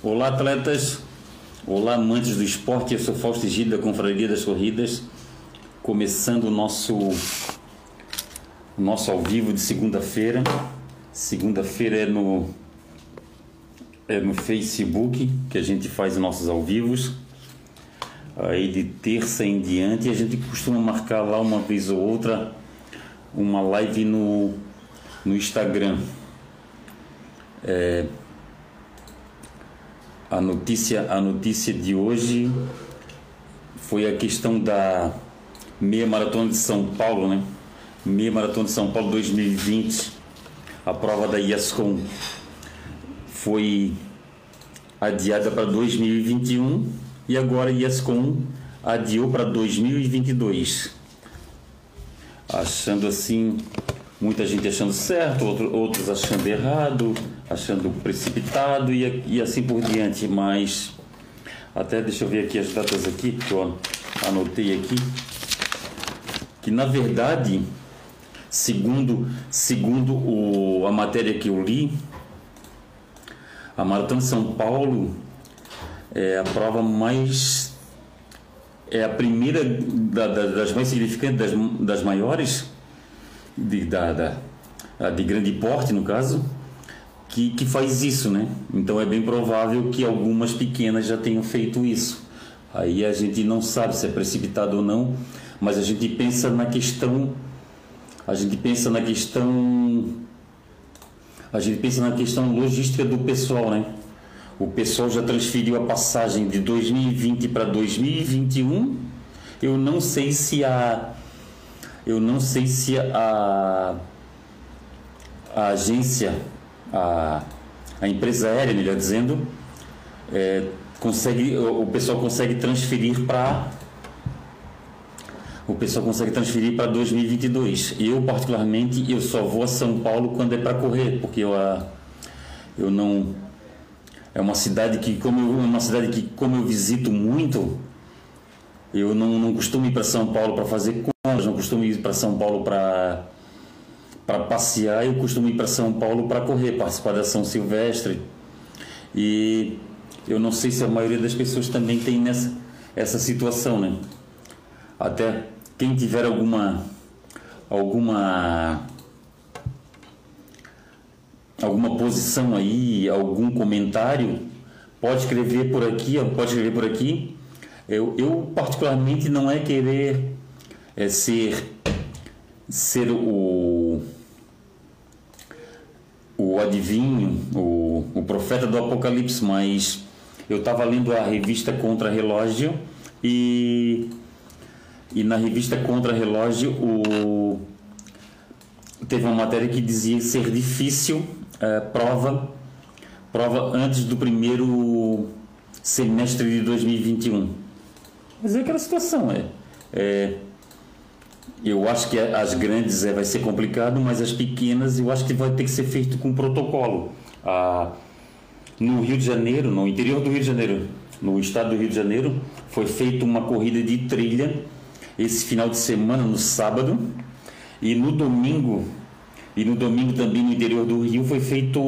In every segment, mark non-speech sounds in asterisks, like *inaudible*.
Olá, atletas. Olá, amantes do esporte. Eu sou Fausto Gil da Confraria das Corridas. Começando o nosso, nosso ao vivo de segunda-feira. Segunda-feira é no, é no Facebook que a gente faz os nossos ao vivos. Aí de terça em diante a gente costuma marcar lá uma vez ou outra uma live no, no Instagram. É, a notícia, a notícia de hoje foi a questão da meia maratona de São Paulo, né? Meia maratona de São Paulo 2020, a prova da IASCOM foi adiada para 2021 e agora a IASCOM adiou para 2022. Achando assim, muita gente achando certo, outro, outros achando errado, achando precipitado e, e assim por diante. Mas até deixa eu ver aqui as datas aqui que eu anotei aqui, que na verdade, segundo segundo o, a matéria que eu li, a Maratona São Paulo é a prova mais é a primeira da, da, das mais significantes, das, das maiores de, da, da, de grande porte no caso que, que faz isso, né? Então é bem provável que algumas pequenas já tenham feito isso. Aí a gente não sabe se é precipitado ou não, mas a gente pensa na questão, a gente pensa na questão, a gente pensa na questão logística do pessoal, né? O pessoal já transferiu a passagem de 2020 para 2021. Eu não sei se a eu não sei se a, a agência a, a empresa aérea, melhor dizendo, é, consegue, o pessoal consegue transferir para o pessoal consegue transferir para 2022. Eu particularmente eu só vou a São Paulo quando é para correr, porque eu a, eu não é uma cidade que como eu, uma cidade que como eu visito muito, eu não, não costumo ir para São Paulo para fazer compras, não costumo ir para São Paulo para para passear, eu costumo ir para São Paulo para correr, participar da São Silvestre. E eu não sei se a maioria das pessoas também tem nessa essa situação, né? Até quem tiver alguma alguma alguma posição aí, algum comentário, pode escrever por aqui, pode escrever por aqui. Eu, eu particularmente não é querer é, ser ser o o adivinho, o, o profeta do Apocalipse, mas eu estava lendo a revista Contra Relógio e, e na revista Contra Relógio o, teve uma matéria que dizia ser difícil é, prova prova antes do primeiro semestre de 2021. Mas é aquela situação, é, é eu acho que as grandes é, vai ser complicado, mas as pequenas eu acho que vai ter que ser feito com protocolo. Ah, no Rio de Janeiro, no interior do Rio de Janeiro, no estado do Rio de Janeiro, foi feita uma corrida de trilha esse final de semana, no sábado, e no domingo, e no domingo também no interior do Rio foi feito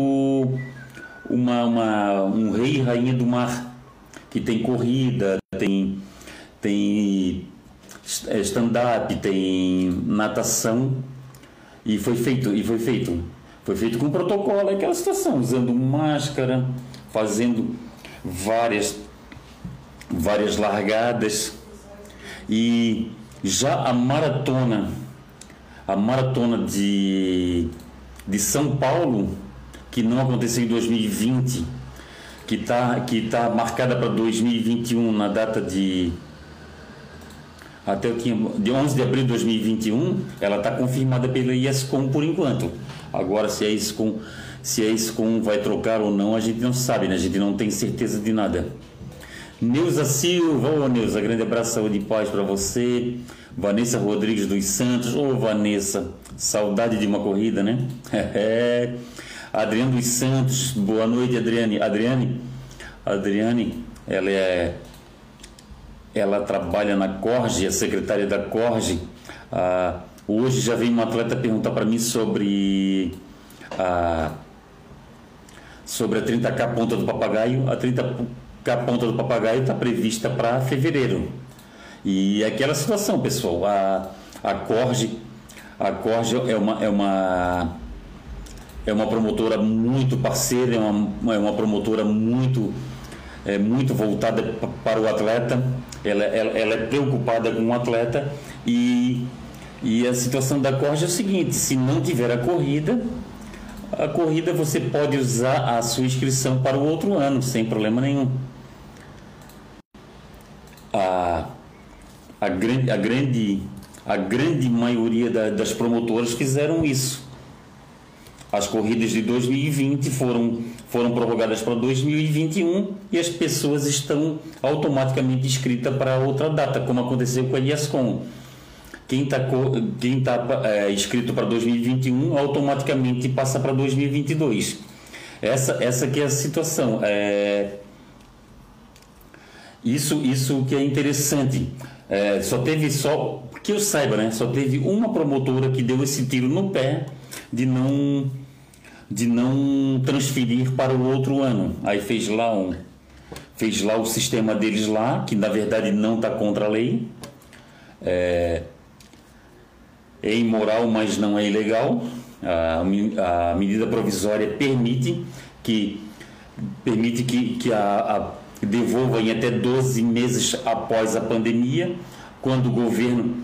uma, uma um rei e rainha do mar, que tem corrida, tem, tem stand-up, tem natação e foi feito e foi feito. Foi feito com protocolo aquela situação usando máscara fazendo várias várias largadas. E já a maratona a maratona de de São Paulo que não aconteceu em 2020 que está que tá marcada para 2021 na data de até o de 11 de abril de 2021, ela está confirmada pela ISCOM por enquanto. Agora, se a ISCOM, se a vai trocar ou não, a gente não sabe, né? a gente não tem certeza de nada. Neuza Silva, ô Neuza, grande abraço, saúde e paz para você. Vanessa Rodrigues dos Santos, ô Vanessa, saudade de uma corrida, né? *laughs* Adriano dos Santos, boa noite, Adriane. Adriane, Adriane, ela é ela trabalha na Corge, a secretária da Corge. Ah, hoje já veio uma atleta perguntar para mim sobre a, sobre a 30K ponta do papagaio. A 30K ponta do papagaio está prevista para fevereiro. E é aquela situação, pessoal, a, a Corge, a Corge é uma, é uma é uma promotora muito parceira, é uma, é uma promotora muito é, muito voltada para o atleta, ela, ela, ela é preocupada com o atleta e, e a situação da Corge é o seguinte, se não tiver a corrida, a corrida você pode usar a sua inscrição para o outro ano, sem problema nenhum. A, a, grande, a, grande, a grande maioria da, das promotoras fizeram isso. As corridas de 2020 foram, foram prorrogadas para 2021 e as pessoas estão automaticamente inscritas para outra data, como aconteceu com a IASCOM quem está quem tá, é, inscrito para 2021 automaticamente passa para 2022. Essa, essa que é a situação. É, isso, isso que é interessante. É, só teve só, que eu saiba, né? Só teve uma promotora que deu esse tiro no pé de não de não transferir para o outro ano. Aí fez lá um fez lá o sistema deles lá, que na verdade não está contra a lei. É, é imoral, mas não é ilegal. A, a medida provisória permite que permite que, que a, a devolva em até 12 meses após a pandemia, quando o governo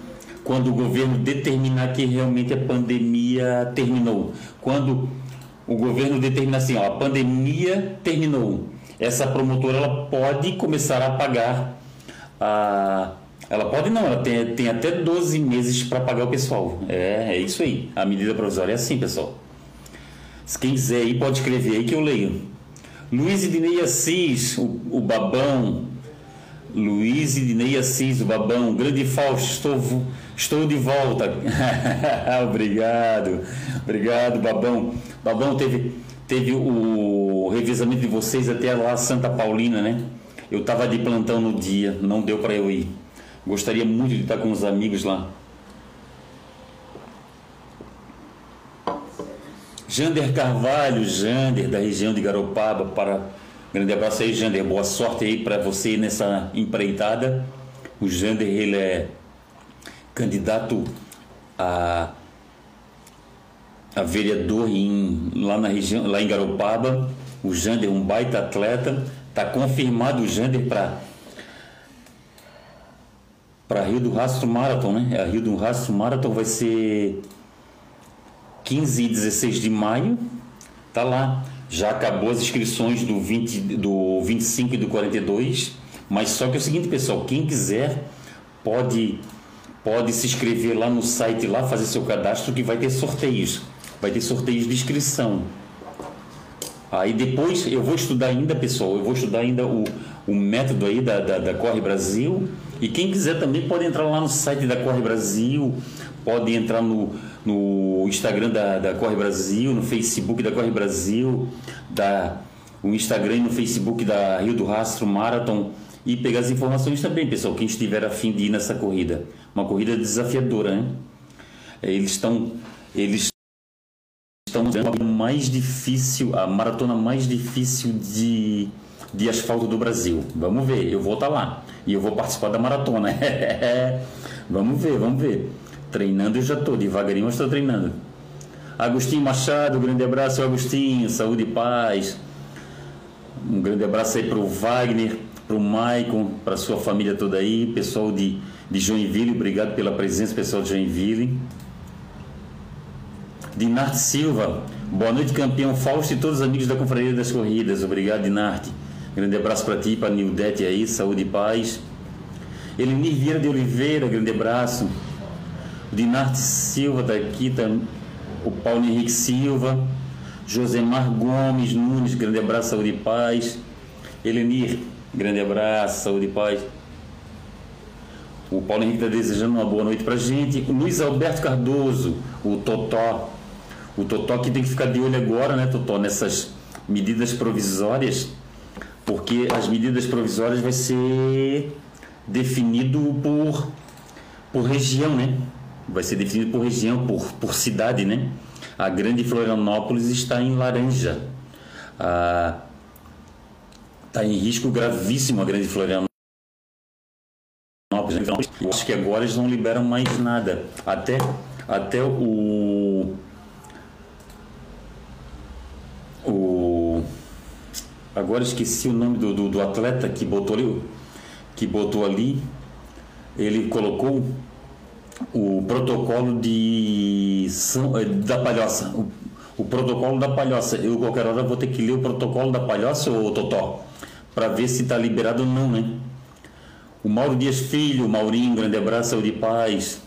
quando o governo determinar que realmente a pandemia terminou. Quando o governo determina assim, ó, a pandemia terminou. Essa promotora ela pode começar a pagar a ela pode não, ela tem, tem até 12 meses para pagar o pessoal. É, é isso aí. A medida provisória é assim, pessoal. Se quem quiser aí, pode escrever aí que eu leio. Luiz Idinei Assis, o, o Babão. Luiz Idinei Assis, o Babão. Grande Fausto, estou, estou de volta. *laughs* Obrigado. Obrigado, Babão. Babão, teve, teve o revisamento de vocês até lá Santa Paulina, né? Eu estava de plantão no dia, não deu para eu ir. Gostaria muito de estar com os amigos lá. Jander Carvalho, Jander, da região de Garopaba, para grande abraço aí, Jander. Boa sorte aí para você nessa empreitada. O Jander, ele é candidato a, a vereador em, lá na região, lá em Garopaba. O Jander, um baita atleta. Está confirmado o Jander para para Rio do Rastro Marathon, né? A Rio do Rastro Marathon vai ser 15 e 16 de maio. Tá lá. Já acabou as inscrições do 20 do 25 e do 42, mas só que é o seguinte, pessoal, quem quiser pode pode se inscrever lá no site lá, fazer seu cadastro que vai ter sorteios. Vai ter sorteios de inscrição. Aí depois eu vou estudar ainda, pessoal, eu vou estudar ainda o, o método aí da, da, da Corre Brasil. E quem quiser também pode entrar lá no site da Corre Brasil, pode entrar no, no Instagram da, da Corre Brasil, no Facebook da Corre Brasil, da, o Instagram e no Facebook da Rio do Rastro Marathon e pegar as informações também, pessoal, quem estiver afim de ir nessa corrida. Uma corrida desafiadora, né? Eles estão eles estão a mais difícil, a maratona mais difícil de, de asfalto do Brasil. Vamos ver, eu vou estar tá lá e eu vou participar da maratona. *laughs* vamos ver, vamos ver. Treinando eu já estou, devagarinho eu estou treinando. Agostinho Machado, grande abraço, Agostinho, saúde e paz. Um grande abraço aí para o Wagner, para o Maicon, para sua família toda aí, pessoal de, de Joinville, obrigado pela presença, pessoal de Joinville. Dinarte Silva, boa noite, campeão Fausto e todos os amigos da Confraria das Corridas. Obrigado, Dinarte. Grande abraço para ti, para Nildete aí, saúde e paz. Elenir Vieira de Oliveira, grande abraço. Dinarte Silva daqui, tá, o Paulo Henrique Silva. Josemar Gomes Nunes, grande abraço, saúde e paz. Elenir, grande abraço, saúde e paz. O Paulo Henrique está desejando uma boa noite para gente. O Luiz Alberto Cardoso, o Totó, o Totó que tem que ficar de olho agora, né, Totó, nessas medidas provisórias, porque as medidas provisórias vai ser definido por, por região, né? Vai ser definido por região, por, por cidade, né? A grande Florianópolis está em laranja. Está ah, em risco gravíssimo a Grande Florianópolis. Eu acho que agora eles não liberam mais nada. Até, até o. O. Agora esqueci o nome do, do, do atleta que botou ali. Que botou ali. Ele colocou o protocolo de eh, da palhoça. O, o, protocolo da palhoça. Eu qualquer hora vou ter que ler o protocolo da palhoça ou Totó para ver se está liberado ou não, né? O Mauro Dias Filho, Maurinho, grande abraço, saúde e paz.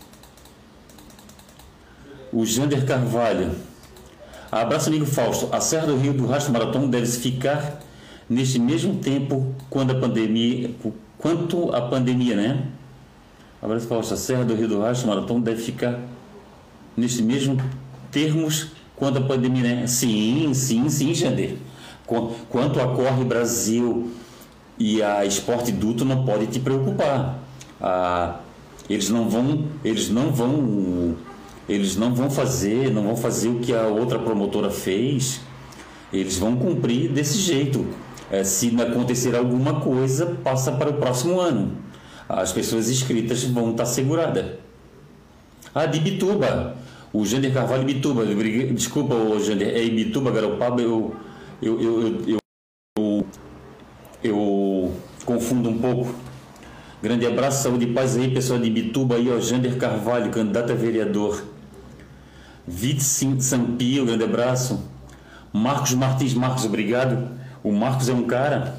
O Jander Carvalho. Abraço, amigo Fausto. A Serra do Rio do Rastro Maratão deve ficar neste mesmo tempo quando a pandemia, quanto a pandemia, né? Abraço Fausto, a Serra do Rio do Rastro Maratão deve ficar neste mesmo termos quando a pandemia, né? Sim, sim, sim, Jander. Quanto a Corre Brasil e a Esporte Duto não pode te preocupar. Ah, eles não vão, eles não vão, eles não vão fazer, não vão fazer o que a outra promotora fez. Eles vão cumprir desse jeito. É, se acontecer alguma coisa, passa para o próximo ano as pessoas inscritas vão estar seguradas. Ah, de Bituba. O Jander Carvalho Bituba. Desculpa, o Jander, é Bituba, Garopaba, eu, eu, eu, eu, eu, eu confundo um pouco. Grande abraço, saúde e paz aí, pessoal de Bituba aí, ó, Jander Carvalho, candidato a vereador. Vite Sampio, grande abraço. Marcos Martins Marcos, obrigado. O Marcos é um cara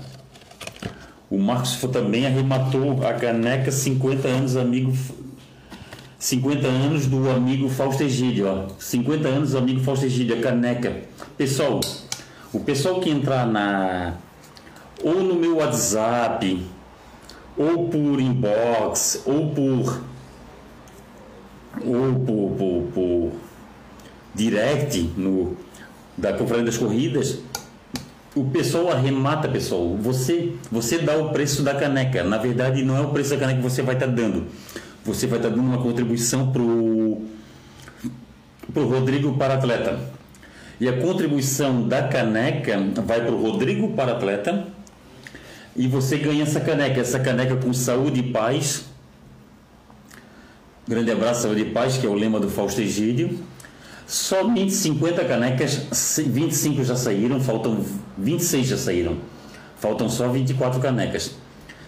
o Marcos também arrematou a caneca 50 anos, amigo. 50 anos do amigo Fausto Egídio, ó. 50 anos amigo Fausto Egídio, a caneca. Pessoal, o pessoal que entrar na ou no meu WhatsApp, ou por inbox, ou por ou por, por, por direct no da Conferência das Corridas, o pessoal arremata, pessoal. Você, você dá o preço da caneca. Na verdade, não é o preço da caneca que você vai estar tá dando. Você vai estar tá dando uma contribuição pro pro Rodrigo para atleta. E a contribuição da caneca vai para o Rodrigo para atleta. E você ganha essa caneca, essa caneca com saúde e paz. Grande abraço, saúde e paz, que é o lema do Fausto Egídio. Somente 50 canecas, 25 já saíram, faltam 26 já saíram. Faltam só 24 canecas.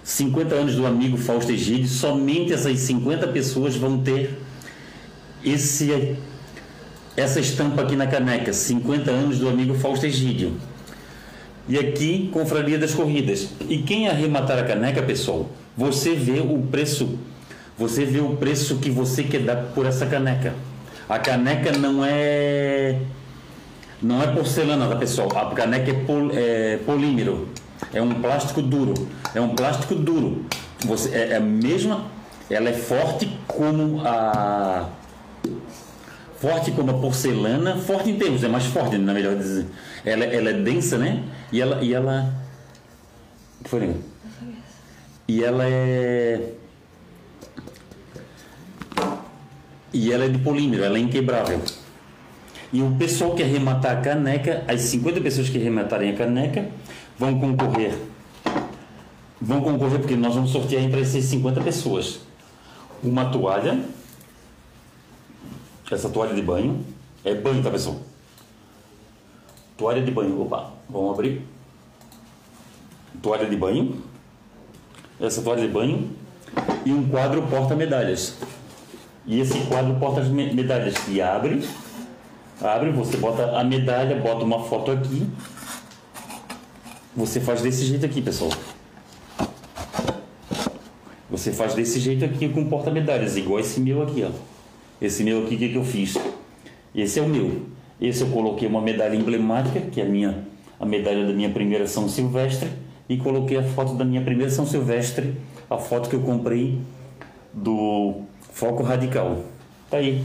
50 anos do amigo Fausto Egídio, somente essas 50 pessoas vão ter esse essa estampa aqui na caneca, 50 anos do amigo Fausto Egídio. E aqui, Confraria das Corridas. E quem arrematar a caneca, pessoal, você vê o preço, você vê o preço que você quer dar por essa caneca. A caneca não é não é porcelana, tá pessoal? A caneca é, pol, é polímero. É um plástico duro. É um plástico duro. Você é, é a mesma, ela é forte como a forte como a porcelana, forte em termos, é mais forte, na melhor dizer. Ela, ela é densa, né? E ela e ela que foi? E ela é e ela é de polímero, ela é inquebrável. E o pessoal que arrematar a caneca, as 50 pessoas que arrematarem a caneca, vão concorrer. Vão concorrer porque nós vamos sortear entre essas 50 pessoas uma toalha. Essa toalha de banho. É banho, tá pessoal? Toalha de banho. Opa, vamos abrir. Toalha de banho. Essa toalha de banho. E um quadro porta-medalhas. E esse quadro porta as medalhas que abre, abre, você bota a medalha, bota uma foto aqui. Você faz desse jeito aqui, pessoal. Você faz desse jeito aqui com porta-medalhas, igual esse meu aqui, ó. Esse meu aqui, o que, que eu fiz? Esse é o meu. Esse eu coloquei uma medalha emblemática, que é a minha a medalha da minha primeira São Silvestre, e coloquei a foto da minha primeira São Silvestre, a foto que eu comprei do Foco Radical. Tá aí.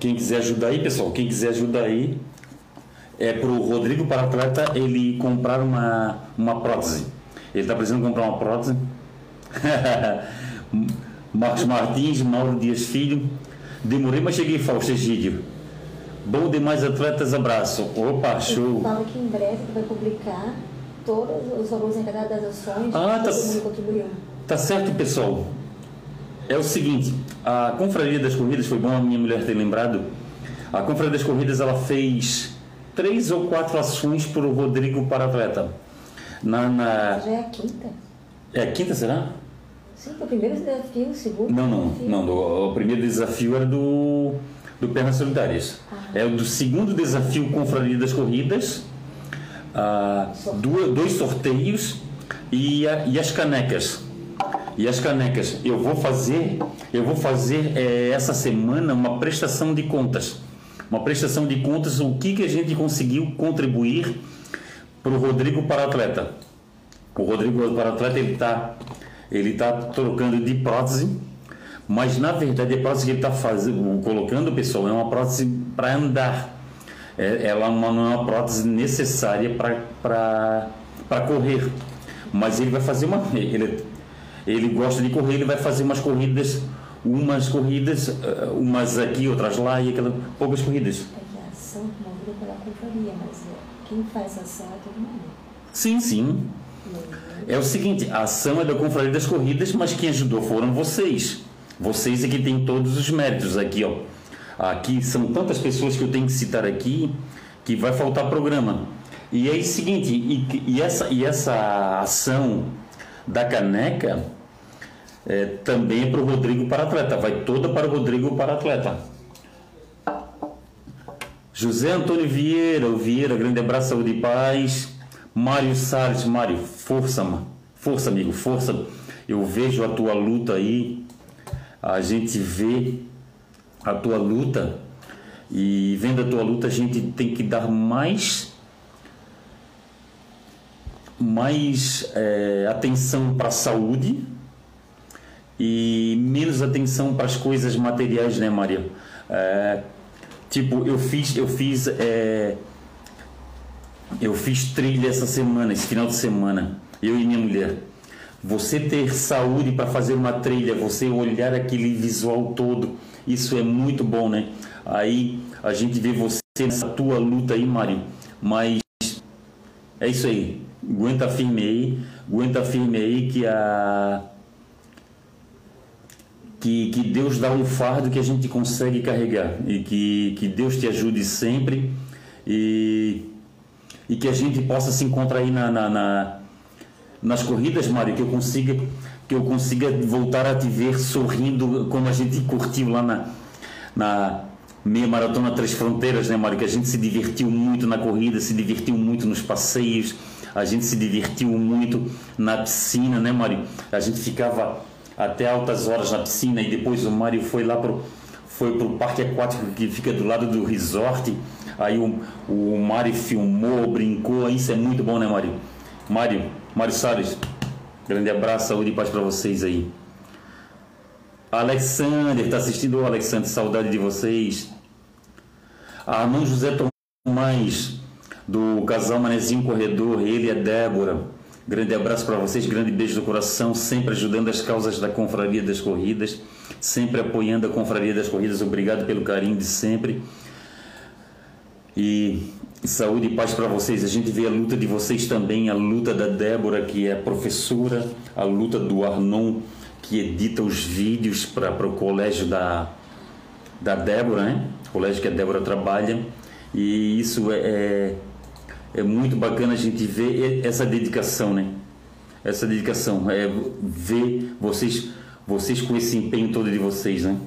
Quem quiser ajudar aí, pessoal, quem quiser ajudar aí, é pro Rodrigo para atleta ele comprar uma, uma prótese. Ele está precisando comprar uma prótese. *laughs* Marcos Martins, Mauro Dias Filho. Demorei, mas cheguei, Fausto Egídio. Bom demais, atletas, abraço. Opa, show. Fala que em breve vai publicar todos os valores arrecadados das ações. Ah, tá todo mundo contribuiu. Tá certo, pessoal. É o seguinte, a Confraria das Corridas, foi bom a minha mulher ter lembrado. A Confraria das Corridas, ela fez três ou quatro ações para o Rodrigo para atleta. Na, na- Já é a quinta? É a quinta, será? Sim, o primeiro desafio, o segundo Não, não, desafio. não. do- o primeiro desafio era do, do Pernas Solidárias. É o do segundo desafio Confraria das Corridas, ah, duas- dois sorteios e, a- e as canecas. E as canecas, eu vou fazer, eu vou fazer eh, essa semana uma prestação de contas. Uma prestação de contas, o que, que a gente conseguiu contribuir para o Rodrigo para atleta. O Rodrigo para atleta ele está ele tá trocando de prótese, mas na verdade a prótese que ele está fazendo, colocando pessoal é uma prótese para andar. É, ela uma- não é uma prótese necessária para correr, mas ele vai fazer uma ele ele gosta de correr, ele vai fazer umas corridas, umas corridas, eh, umas aqui, outras lá e aquelas poucas corridas. É ação movida pela confraria, mas é, quem faz ação é todo mundo. Sim, sim. É o seguinte, a ação é da Confraria das Corridas, mas quem ajudou foram vocês. Vocês é que têm todos os méritos aqui, ó. Aqui são tantas pessoas que eu tenho que citar aqui que vai faltar programa. E é o seguinte, e, e essa, e essa ação da caneca é, também é para o Rodrigo para atleta, vai toda para o Rodrigo para atleta. José Antônio Vieira, o Vieira, grande abraço, saúde e paz. Mário Salles, Mário, força, força, amigo, força. Eu vejo a tua luta aí, a gente vê a tua luta e vendo a tua luta a gente tem que dar mais mais eh, atenção para a saúde e menos atenção para as coisas materiais, né, Maria? É, tipo, eu fiz, eu fiz, é, eu fiz trilha essa semana, esse final de semana, eu e minha mulher. Você ter saúde para fazer uma trilha, você olhar aquele visual todo, isso é muito bom, né? Aí a gente vê você nessa tua luta aí, Mário, mas é isso aí. Aguenta firme aí, aguenta firme aí que a que, que Deus dá um fardo que a gente consegue carregar e que, que Deus te ajude sempre e, e que a gente possa se encontrar aí na, na, na- nas corridas, Mário, que eu consiga que eu consiga voltar a te ver sorrindo como a gente curtiu lá na, na meia maratona Três Fronteiras, né, Mário? Que a gente se divertiu muito na corrida, se divertiu muito nos passeios, a gente se divertiu muito na piscina, né, Mário? A gente ficava até altas horas na piscina e depois o Mário foi lá pro foi pro parque aquático que fica do lado do resort. Aí o, o Mário filmou, brincou, isso é muito bom, né, Mário? Mário, Mário Salles, grande abraço, saúde e paz para vocês aí. Alexander, tá assistindo o Alexander, saudade de vocês. Armando José Tomás, do casal Manezinho Corredor, ele e a Débora. Grande abraço para vocês, grande beijo do coração, sempre ajudando as causas da Confraria das Corridas, sempre apoiando a Confraria das Corridas. Obrigado pelo carinho de sempre. E saúde e paz para vocês. A gente vê a luta de vocês também, a luta da Débora, que é professora, a luta do Arnon, que edita os vídeos para o colégio da, da Débora, né? O colégio que a Débora trabalha. E isso é, é, é muito bacana a gente ver essa dedicação, né? Essa dedicação, é ver vocês, vocês com esse empenho todo de vocês, né?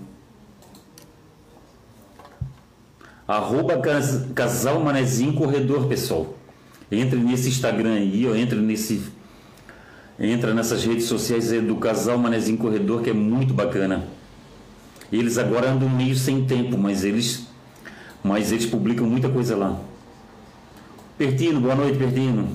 Arroba cas- Casal Manezinho Corredor, pessoal. Entre nesse Instagram aí, ó, entre nesse. Entra nessas redes sociais do Casal Manezinho Corredor, que é muito bacana. Eles agora andam meio sem tempo, mas eles. Mas eles publicam muita coisa lá. Pertino, boa noite, Pertino.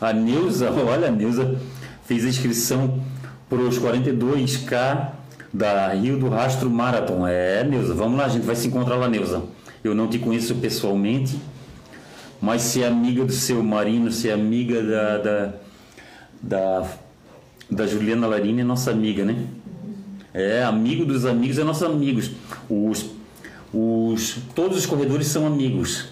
A Neuza, *laughs* olha, a Neuza fez a inscrição para os 42K da Rio do Rastro Marathon. É, Neuza, vamos lá, a gente vai se encontrar lá, Neuza. Eu não te conheço pessoalmente, mas se é amiga do seu Marino, se é amiga da, da, da, da Juliana Larini, é nossa amiga, né? É, amigo dos amigos é nossos amigos. Os, os, todos os corredores são amigos.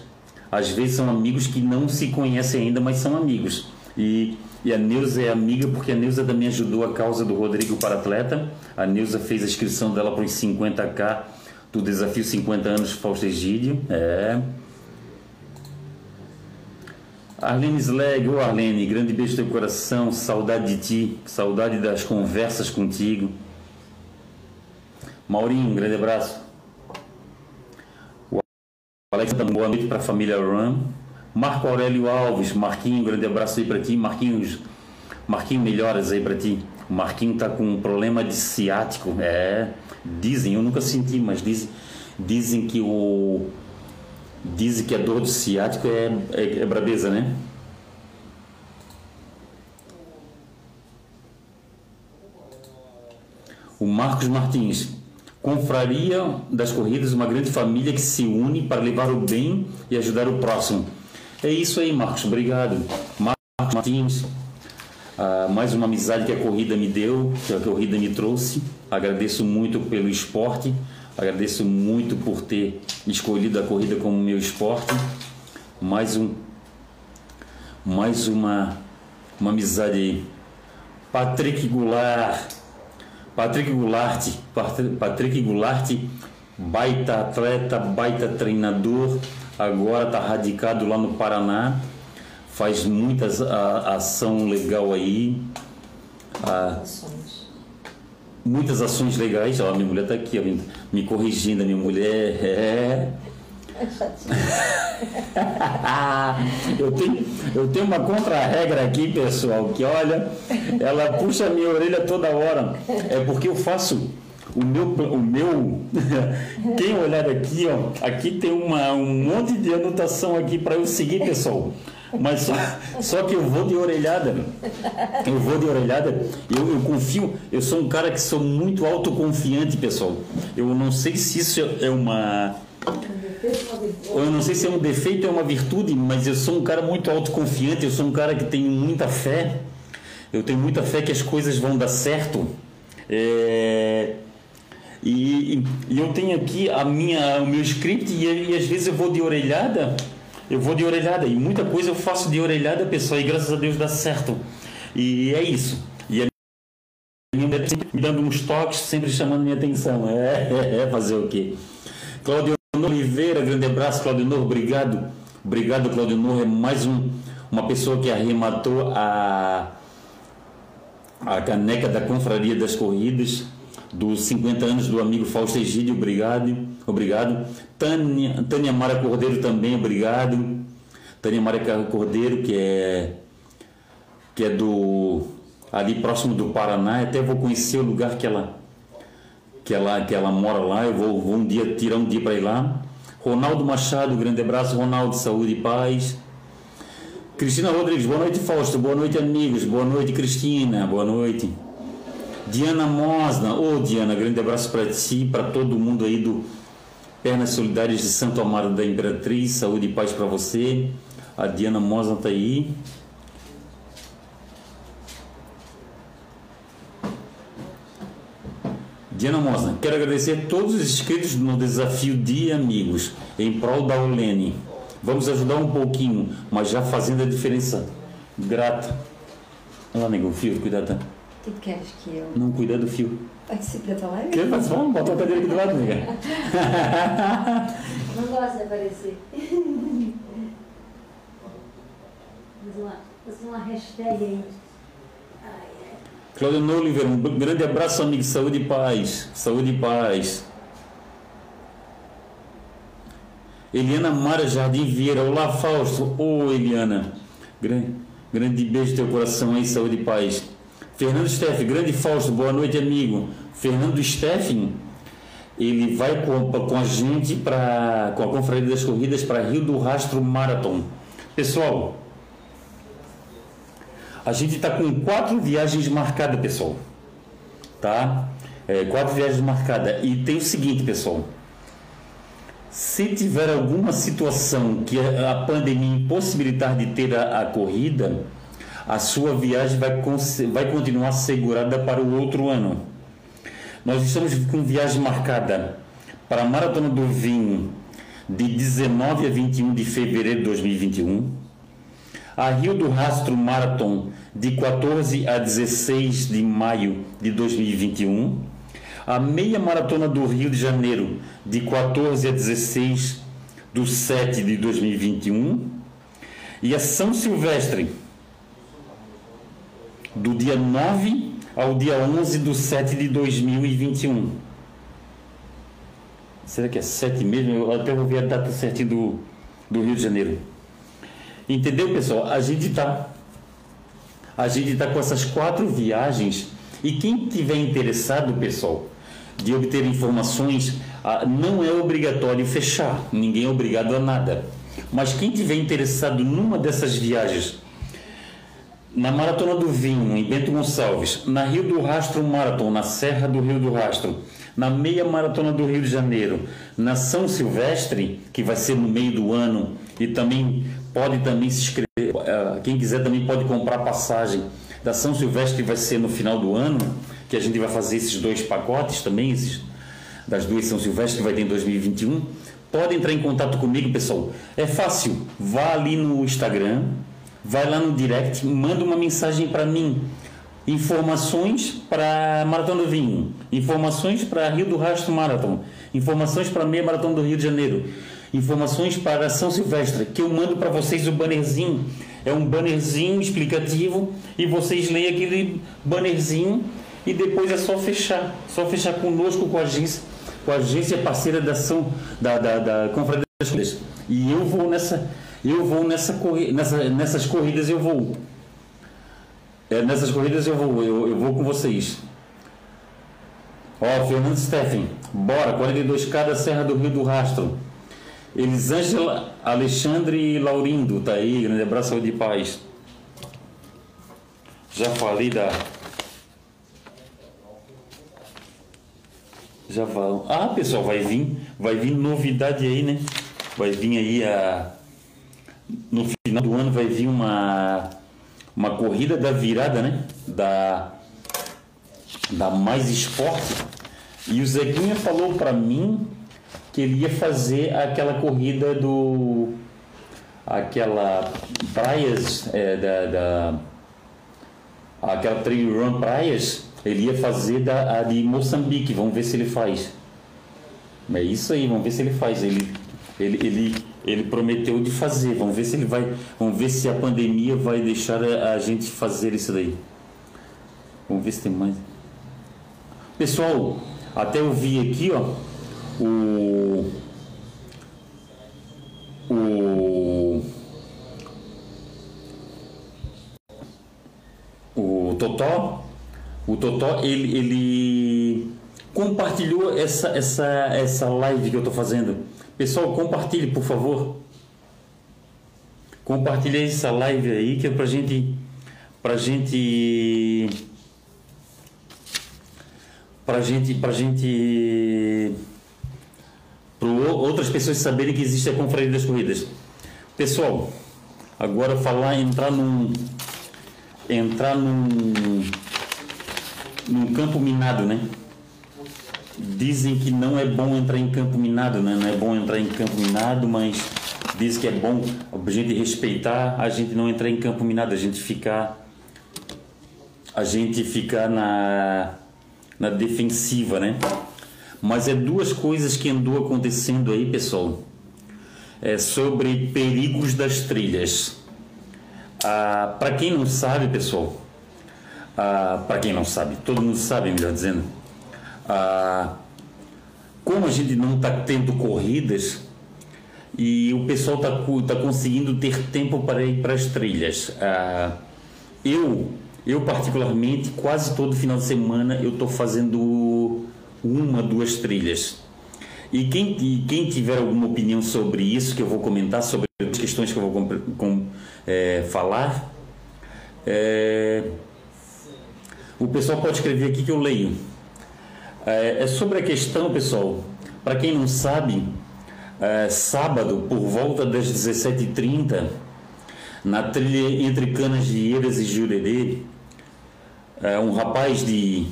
Às vezes são amigos que não se conhecem ainda, mas são amigos. E, e a Neuza é amiga porque a Neuza também ajudou a causa do Rodrigo para atleta. A Neuza fez a inscrição dela para os 50K do desafio 50 anos Fausto Egídio. É. Arlene Slag, ô Arlene, grande beijo no teu coração, saudade de ti, saudade das conversas contigo. Maurinho, um grande abraço. O Alex, boa noite para a família Ram. Marco Aurélio Alves, Marquinho, grande abraço aí para ti. Marquinhos, Marquinho, melhoras aí para ti. O Marquinho tá com um problema de ciático, é. Dizem, eu nunca senti, mas dizem, dizem que o dizem que a dor do ciático é, é, é brabeza, né? O Marcos Martins, Confraria das Corridas, uma grande família que se une para levar o bem e ajudar o próximo. É isso aí, Marcos, obrigado. Marcos Martins, ah, mais uma amizade que a corrida me deu, que a corrida me trouxe. Agradeço muito pelo esporte, agradeço muito por ter escolhido a corrida como meu esporte. Mais um, mais uma, uma amizade aí. Patrick Goulart, Patrick Goulart, Patrick Goulart, baita atleta, baita treinador, agora está radicado lá no Paraná, faz muitas a, ação legal aí. A, muitas ações legais. Ó, minha mulher está aqui, ó, me corrigindo, a minha mulher é. *laughs* eu, tenho, eu tenho uma contra-regra aqui, pessoal, que olha, ela puxa a minha orelha toda hora. É porque eu faço o meu, o meu *laughs* quem olhar aqui, ó, aqui tem uma, um monte de anotação aqui para eu seguir, pessoal. Mas só, só, que eu vou de orelhada. Eu vou de orelhada. Eu, eu confio. Eu sou um cara que sou muito autoconfiante, pessoal. Eu não sei se isso é uma eu não sei se é um defeito ou é uma virtude, mas eu sou um cara muito autoconfiante, eu sou um cara que tem muita fé. Eu tenho muita fé que as coisas vão dar certo. É... E, e, eu tenho aqui a minha, o meu script e, e, às vezes eu vou de orelhada, eu vou de orelhada e muita coisa eu faço de orelhada, pessoal, e graças a Deus dá certo. E é isso. E a minha mulher sempre me dando uns toques, sempre chamando minha atenção. É, *laughs* é, é fazer o quê? Claudio Oliveira, grande abraço, Claudio Novo, obrigado. Obrigado, Claudio Novo, é mais um, uma pessoa que arrematou a, a caneca da Confraria das Corridas dos 50 anos do amigo Fausto Egídio, obrigado. Obrigado. Tânia, Tânia Mara Cordeiro também, obrigado. Tânia Mara Cordeiro, que é que é do ali próximo do Paraná, até vou conhecer o lugar que ela que ela, que ela mora lá, eu vou, vou um dia tirar um dia para ir lá. Ronaldo Machado, grande abraço, Ronaldo, saúde e paz. Cristina Rodrigues, boa noite, Fausto, boa noite, amigos, boa noite, Cristina, boa noite. Diana Mosna, ô oh, Diana, grande abraço para ti, para todo mundo aí do Pernas Solidárias de Santo Amaro da Imperatriz, saúde e paz para você. A Diana Mosna está aí. Diana Mosna, quero agradecer a todos os inscritos no desafio de amigos em prol da Olene. Vamos ajudar um pouquinho, mas já fazendo a diferença. Grata. Olha lá, nego, fio, cuidado. Tá? Que queres que eu. Não, cuida do fio. Participe da tua live? Quer participar? Bota a cadeira aqui do lado, nega. *laughs* Não gosto de aparecer. Uma, faz uma hashtag aí. Claudio Oliveira, um grande abraço, amigo. Saúde e paz. Saúde e paz. Eliana Mara Jardim Vieira. Olá, Fausto. Ô, oh, Eliana. Grande, grande beijo no teu coração aí, saúde e paz. Fernando Steff, grande Fausto, boa noite, amigo. Fernando Steffen, ele vai com, com a gente para com a Confraria das Corridas para Rio do Rastro Marathon. Pessoal, a gente está com quatro viagens marcadas, pessoal. Tá? É, quatro viagens marcadas. E tem o seguinte, pessoal. Se tiver alguma situação que a pandemia impossibilitar de ter a, a corrida, a sua viagem vai, vai continuar segurada para o outro ano. Nós estamos com viagem marcada para a Maratona do Vinho de 19 a 21 de fevereiro de 2021, a Rio do Rastro Marathon de 14 a 16 de maio de 2021, a Meia Maratona do Rio de Janeiro de 14 a 16 do 7 de 2021 e a São Silvestre do dia 9 ao dia 11 do 7 de 2021. Será que é 7 mesmo? Eu até vou ver a data certinha do, do Rio de Janeiro. Entendeu, pessoal? A gente está a gente está com essas quatro viagens e quem tiver interessado, pessoal, de obter informações, ah, não é obrigatório fechar. Ninguém é obrigado a nada. Mas quem tiver interessado numa dessas viagens na Maratona do Vinho, em Bento Gonçalves, na Rio do Rastro Marathon, na Serra do Rio do Rastro, na Meia Maratona do Rio de Janeiro, na São Silvestre, que vai ser no meio do ano, e também pode também se inscrever, eh, quem quiser também pode comprar passagem da São Silvestre, que vai ser no final do ano, que a gente vai fazer esses dois pacotes também, esses, das duas São Silvestre, que vai ter em 2021. Pode entrar em contato comigo, pessoal. É fácil, vá ali no Instagram, vai lá no direct, manda uma mensagem para mim. Informações para Maratona do Vinho, informações para Rio do Rastro Marathon, informações para Meia Maratona do Rio de Janeiro, informações para São Silvestre, que eu mando para vocês o bannerzinho. É um bannerzinho explicativo e vocês leem aquele bannerzinho e depois é só fechar, só fechar conosco com a agência, com a agência parceira da ação da, da, da Corridas. E eu vou nessa eu vou nessa, corri nessa nessas corridas eu vou. É, nessas corridas eu vou, eu, eu vou com vocês. Ó, Fernando Steffen, bora, 42K da Serra do Rio do Rastro. Elisângela Alexandre Laurindo, tá aí, grande abraço, saúde e paz. Já falei da. Já falam. Ah, pessoal, vai vir, vai vir novidade aí, né? Vai vir aí a no final do ano vai vir uma, uma corrida da virada, né? Da, da Mais Esporte. E o Zeguinha falou para mim que ele ia fazer aquela corrida do. aquela praias é, da, da. aquela trail run praias. Ele ia fazer da, a de Moçambique. Vamos ver se ele faz. É isso aí, vamos ver se ele faz. Ele, ele, ele ele prometeu de fazer. Vamos ver se ele vai, vamos ver se a pandemia vai deixar a, a gente fazer isso daí. Vamos ver se tem mais. Pessoal, até eu vi aqui, ó, o o o Totó, o Totó ele, ele compartilhou essa essa essa live que eu estou fazendo Pessoal, compartilhe, por favor. Compartilhe essa live aí que é pra gente pra gente pra gente pra gente para outras pessoas saberem que existe a confraria das corridas. Pessoal, agora falar entrar num entrar num num campo minado, né? Dizem que não é bom entrar em campo minado, né? Não é bom entrar em campo minado, mas diz que é bom a gente respeitar, a gente não entrar em campo minado, a gente ficar a gente ficar na na defensiva, né? Mas é duas coisas que andou acontecendo aí, pessoal. É sobre perigos das trilhas. Ah, para quem não sabe, pessoal, ah, para quem não sabe, todo mundo sabe, melhor dizendo, ah, como a gente não está tendo corridas e o pessoal está tá conseguindo ter tempo para ir para as trilhas. Ah, eu, eu particularmente, quase todo final de semana eu estou fazendo uma, duas trilhas. E quem, quem tiver alguma opinião sobre isso, que eu vou comentar, sobre as questões que eu vou com, com, é, falar, é, o pessoal pode escrever aqui que eu leio. É, é sobre a questão, pessoal, para quem não sabe, é, sábado, por volta das 17h30, na trilha entre Canas de Eiras e Jurerê, é, um rapaz de.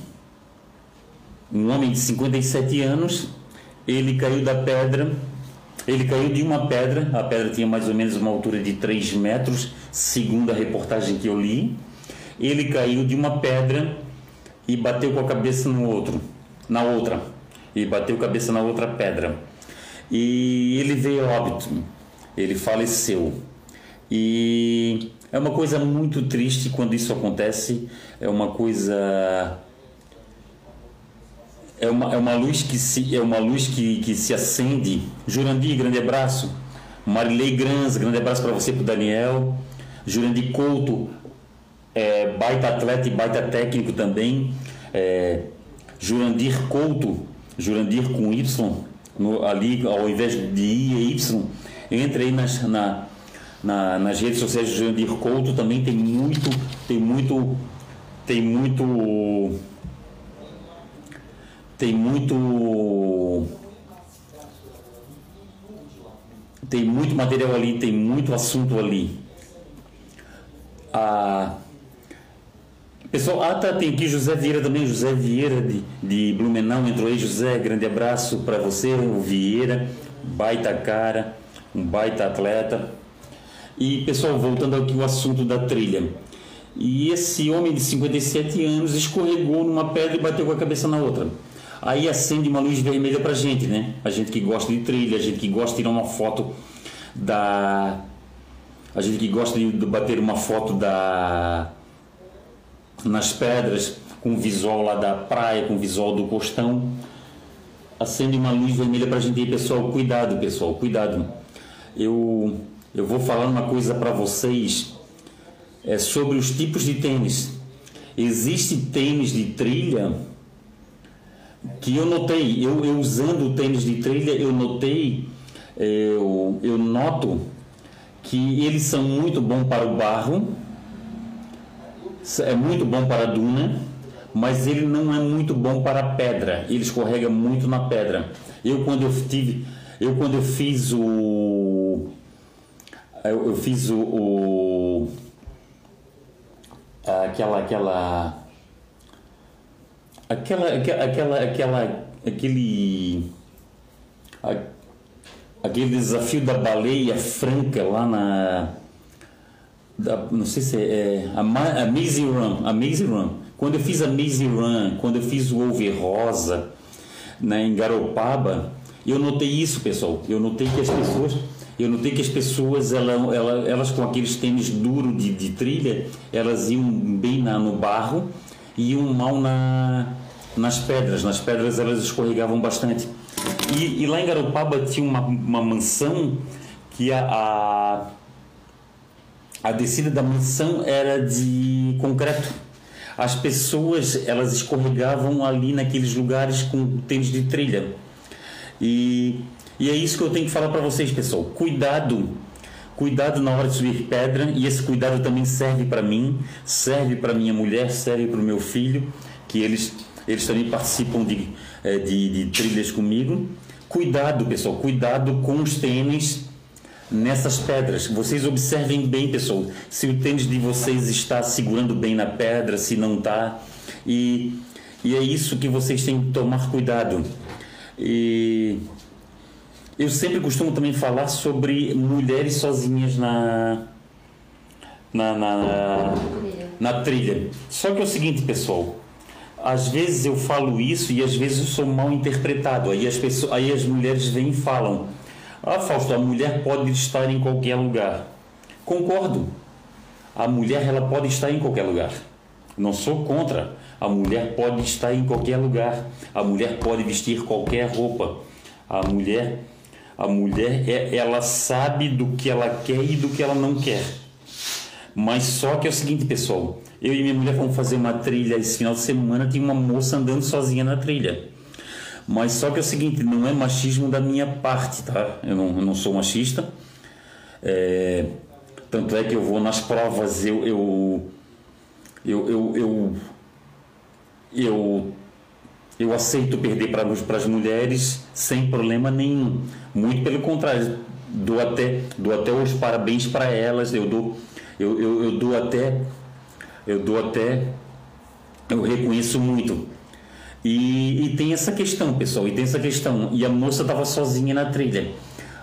um homem de 57 anos, ele caiu da pedra, ele caiu de uma pedra, a pedra tinha mais ou menos uma altura de 3 metros, segundo a reportagem que eu li. Ele caiu de uma pedra e bateu com a cabeça no outro, na outra, e bateu cabeça na outra pedra. E ele veio óbito, ele faleceu. E é uma coisa muito triste quando isso acontece, é uma coisa é uma, é uma luz que se é uma luz que, que se acende. Jurandir, grande abraço. Marilei Granz, grande abraço para você, para o Daniel. Jurandir Couto, é, baita atleta e baita técnico também. É, Jurandir Couto, Jurandir com Y, no, ali ao invés de I e Y. Entre aí nas, na, na, nas redes sociais de Jurandir Couto também tem muito, tem muito, tem muito tem muito tem muito material ali, tem muito assunto ali. Ah, pessoal, ah tá, tem aqui José Vieira também, José Vieira de, de Blumenau entrou aí, José, grande abraço para você, o Vieira, baita cara, um baita atleta. E pessoal, voltando aqui ao assunto da trilha. E esse homem de 57 anos escorregou numa pedra e bateu com a cabeça na outra aí acende uma luz vermelha pra gente, né? A gente que gosta de trilha, a gente que gosta de tirar uma foto da. A gente que gosta de bater uma foto da. Nas pedras, com o visual lá da praia, com o visual do costão. Acende uma luz vermelha pra gente aí, pessoal. Cuidado, pessoal, cuidado. Eu, eu vou falar uma coisa para vocês é, sobre os tipos de tênis. Existe tênis de trilha que eu notei, eu, eu usando o tênis de trilha, eu notei, eu, eu noto que eles são muito bons para o barro, é muito bom para duna, mas ele não é muito bom para pedra, ele escorrega muito na pedra. Eu quando eu tive, eu quando eu fiz o eu, eu fiz o, o aquela aquela aquela, aquela, aquela, aquele, aquele desafio da baleia franca lá na, da, não sei se é, é a, a Maze Run, a Maze Run. Quando eu fiz a Maze Run, quando eu fiz o Over Rosa, né, em Garopaba, eu notei isso, pessoal. Eu notei que as pessoas, eu notei que as pessoas, elas, elas, elas com aqueles tênis duros de, de trilha, elas iam bem na, no barro e iam mal na, nas pedras. Nas pedras elas escorregavam bastante. E, e lá em Garopaba tinha uma, uma mansão que a, a, a descida da mansão era de concreto. As pessoas elas escorregavam ali naqueles lugares com tênis de trilha. E, e é isso que eu tenho que falar para vocês, pessoal. Cuidado Cuidado na hora de subir pedra, e esse cuidado também serve para mim, serve para minha mulher, serve para o meu filho, que eles, eles também participam de, eh, de, de trilhas comigo. Cuidado, pessoal, cuidado com os tênis nessas pedras. Vocês observem bem, pessoal, se o tênis de vocês está segurando bem na pedra, se não está. E, e é isso que vocês têm que tomar cuidado. E eu sempre costumo também falar sobre mulheres sozinhas na, na, na, na trilha. Só que é o seguinte, pessoal. Às vezes eu falo isso e às vezes eu sou mal interpretado. Aí as, pessoas, aí as mulheres vêm e falam: Ah, Fausto, a mulher pode estar em qualquer lugar. Concordo. A mulher ela pode estar em qualquer lugar. Não sou contra. A mulher pode estar em qualquer lugar. A mulher pode vestir qualquer roupa. A mulher a mulher, é, ela sabe do que ela quer e do que ela não quer. Mas só que é o seguinte, pessoal. Eu e minha mulher fomos fazer uma trilha esse final de semana, tinha uma moça andando sozinha na trilha. Mas só que é o seguinte, não é machismo da minha parte, tá? Eu não, eu não sou machista. É, tanto é que eu vou nas provas, eu, eu, eu, eu, eu, eu eu aceito perder para as mulheres sem problema nenhum. Muito pelo contrário, dou até, dou até os parabéns para elas, eu dou, eu, eu, eu dou até, eu dou até, eu reconheço muito. E, e tem essa questão, pessoal, e tem essa questão. E a moça estava sozinha na trilha.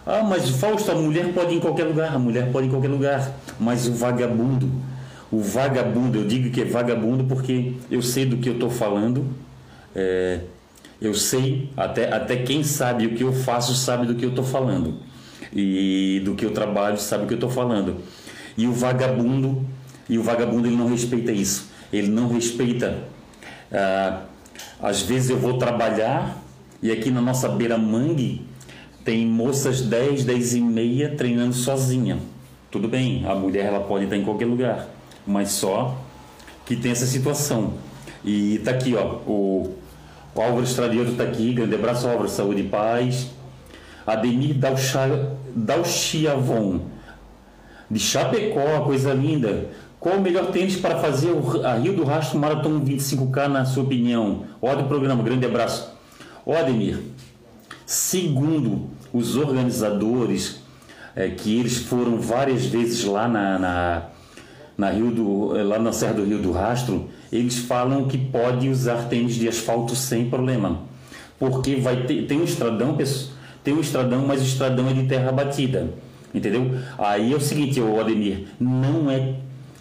Ah, mas Fausto, a mulher pode ir em qualquer lugar, a mulher pode ir em qualquer lugar, mas o vagabundo, o vagabundo, eu digo que é vagabundo porque eu sei do que eu estou falando, é, eu sei, até, até quem sabe o que eu faço sabe do que eu estou falando, e do que eu trabalho sabe o que eu estou falando. E o vagabundo, e o vagabundo ele não respeita isso, ele não respeita. Ah, às vezes eu vou trabalhar e aqui na nossa beira mangue tem moças 10, 10 e meia treinando sozinha. Tudo bem, a mulher ela pode estar em qualquer lugar, mas só que tem essa situação. E tá aqui, ó, o, Álvaro Estradioso tá aqui, grande abraço, Álvaro, saúde e paz. Ademir Dalchiavon, de Chapecó, coisa linda. Qual o melhor tênis para fazer a Rio do Rastro Marathon 25K, na sua opinião? Olha o programa, grande abraço. Ó, Ademir, Segundo os organizadores, é, que eles foram várias vezes lá na, na, na, Rio do, lá na Serra do Rio do Rastro, eles falam que pode usar tênis de asfalto sem problema. Porque vai ter, tem um estradão, tem um estradão, mas o estradão é de terra batida. Entendeu? Aí é o seguinte, o Ademir, não é,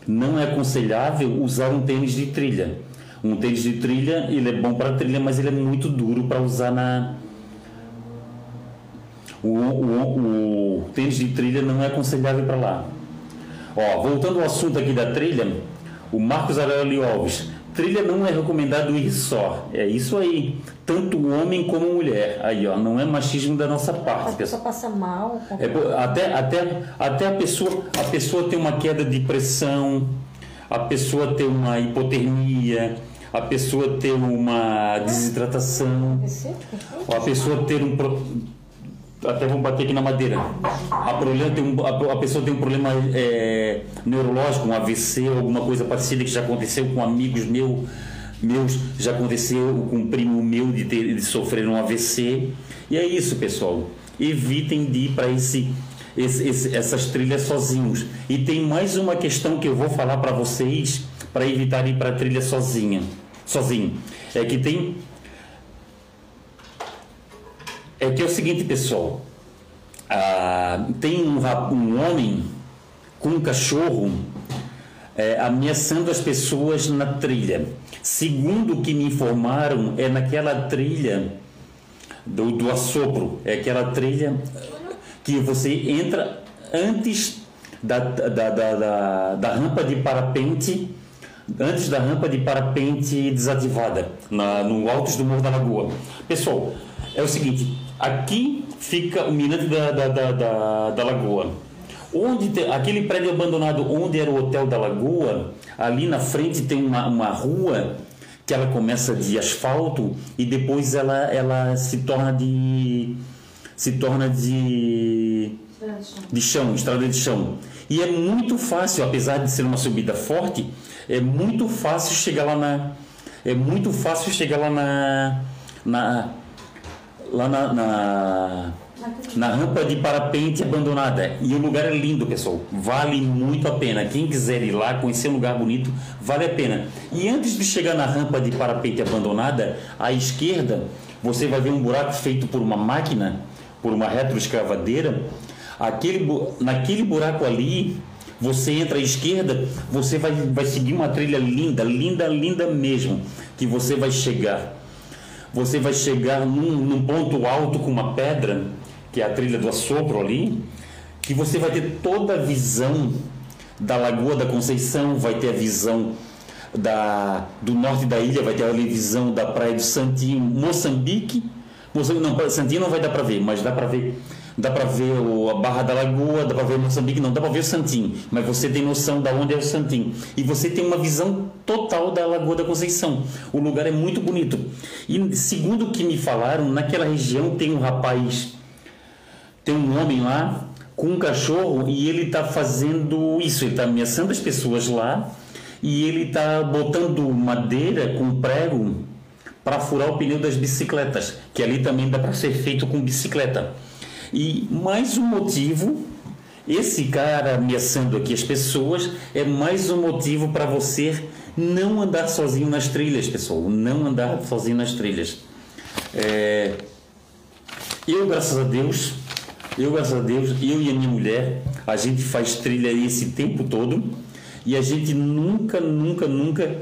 não é aconselhável usar um tênis de trilha. Um tênis de trilha, ele é bom para trilha, mas ele é muito duro para usar na, o, o, o tênis de trilha não é aconselhável para lá. Ó, voltando ao assunto aqui da trilha, o Marcos Aurélio Alves, trilha não é recomendado ir só. É isso aí. Tanto homem como mulher. Aí, ó, não é machismo da nossa parte. A pessoa passa mal. É, até, até, até a pessoa, a pessoa tem uma queda de pressão, a pessoa tem uma hipotermia, a pessoa ter uma desidratação, a pessoa ter um até vamos bater aqui na madeira. A, problema tem um, a, a pessoa tem um problema é, neurológico, um AVC, alguma coisa parecida que já aconteceu com amigos meu, meus, já aconteceu com um primo meu de, ter, de sofrer um AVC. E é isso, pessoal. Evitem de ir para esse, esse, esse, essas trilhas sozinhos. E tem mais uma questão que eu vou falar para vocês para evitar ir para a trilha sozinha, sozinho. É que tem é que é o seguinte, pessoal. Ah, tem um, um, homem com um cachorro é, ameaçando as pessoas na trilha. Segundo o que me informaram, é naquela trilha do, do assopro. É aquela trilha que você entra antes da, da, da, da, da rampa de parapente antes da rampa de parapente desativada na, no altos do Morro da Lagoa. Pessoal, é o seguinte, aqui fica o mirante da, da, da, da, da lagoa. Onde aquele prédio abandonado onde era o hotel da lagoa, ali na frente tem uma, uma rua que ela começa de asfalto e depois ela, ela se torna de se torna de de chão, estrada de chão. E é muito fácil, apesar de ser uma subida forte, é muito fácil chegar lá na é muito fácil chegar lá na na lá na, na, na, rampa de parapente abandonada. E o lugar é lindo, pessoal. Vale muito a pena. Quem quiser ir lá, conhecer um lugar bonito, vale a pena. E antes de chegar na rampa de parapente abandonada, à esquerda, você vai ver um buraco feito por uma máquina, por uma retroescavadeira. Aquele, naquele buraco ali, você entra à esquerda, você vai, vai seguir uma trilha linda, linda, linda mesmo, que você vai chegar você vai chegar num, num ponto alto com uma pedra, que é a trilha do assopro ali, que você vai ter toda a visão da Lagoa da Conceição, vai ter a visão da, do norte da ilha, vai ter a visão da praia do Santinho, Moçambique. Moçambique não, Santinho não vai dar para ver, mas dá para ver dá para ver a Barra da Lagoa, dá para ver Moçambique, não dá para ver o Santim, mas você tem noção da onde é o Santim. E você tem uma visão total da Lagoa da Conceição. O lugar é muito bonito. E segundo o que me falaram, naquela região tem um rapaz, tem um homem lá com um cachorro e ele está fazendo isso, ele está ameaçando as pessoas lá e ele está botando madeira com prego para furar o pneu das bicicletas, que ali também dá para ser feito com bicicleta. E mais um motivo esse cara ameaçando aqui as pessoas é mais um motivo para você não andar sozinho nas trilhas, pessoal. Não andar sozinho nas trilhas. É... Eu, graças a Deus, eu, graças a Deus, eu e a minha mulher, a gente faz trilha esse tempo todo e a gente nunca, nunca, nunca,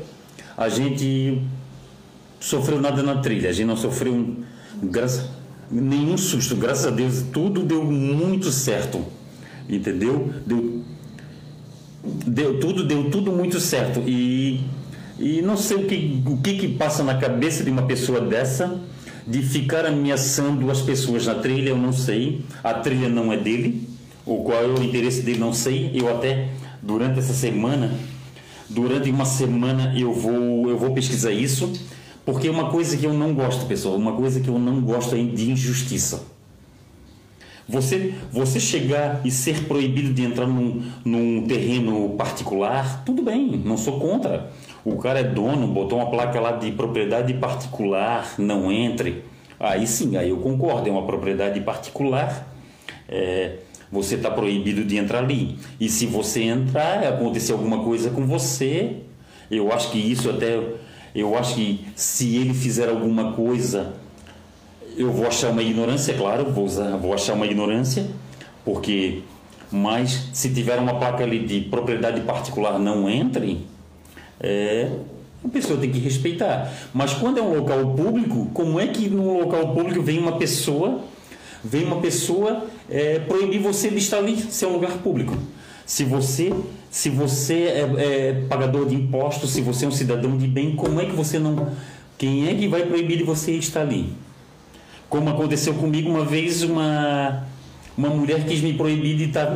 a gente sofreu nada na trilha. A gente não sofreu graça, nenhum susto. Graças a Deus, tudo deu muito certo. Entendeu? Deu, deu tudo, deu tudo muito certo. E, e não sei o que, o que, que passa na cabeça de uma pessoa dessa de ficar ameaçando as pessoas na trilha, eu não sei. A trilha não é dele. O qual é o interesse dele, não sei. Eu até durante essa semana, durante uma semana eu vou eu vou pesquisar isso, porque é uma coisa que eu não gosto, pessoal, uma coisa que eu não gosto é de injustiça. Você, você chegar e ser proibido de entrar num, num terreno particular, tudo bem, não sou contra. O cara é dono, botou uma placa lá de propriedade particular, não entre. Aí sim, aí eu concordo, é uma propriedade particular. É, você está proibido de entrar ali. E se você entrar, acontecer alguma coisa com você, eu acho que isso até. Eu acho que se ele fizer alguma coisa, eu vou achar uma ignorância, claro, vou, usar, vou achar uma ignorância, porque. Mas se tiver uma placa ali de propriedade particular, não entre, é, a pessoa tem que respeitar. Mas quando é um local público, como é que num local público vem uma pessoa vem uma pessoa é, proibir você de estar ali, se é um lugar público. Se você, se você é, é, pagador de impostos, se você é um cidadão de bem, como é que você não. Quem é que vai proibir de você estar ali? Como aconteceu comigo uma vez, uma, uma mulher quis me proibir de estar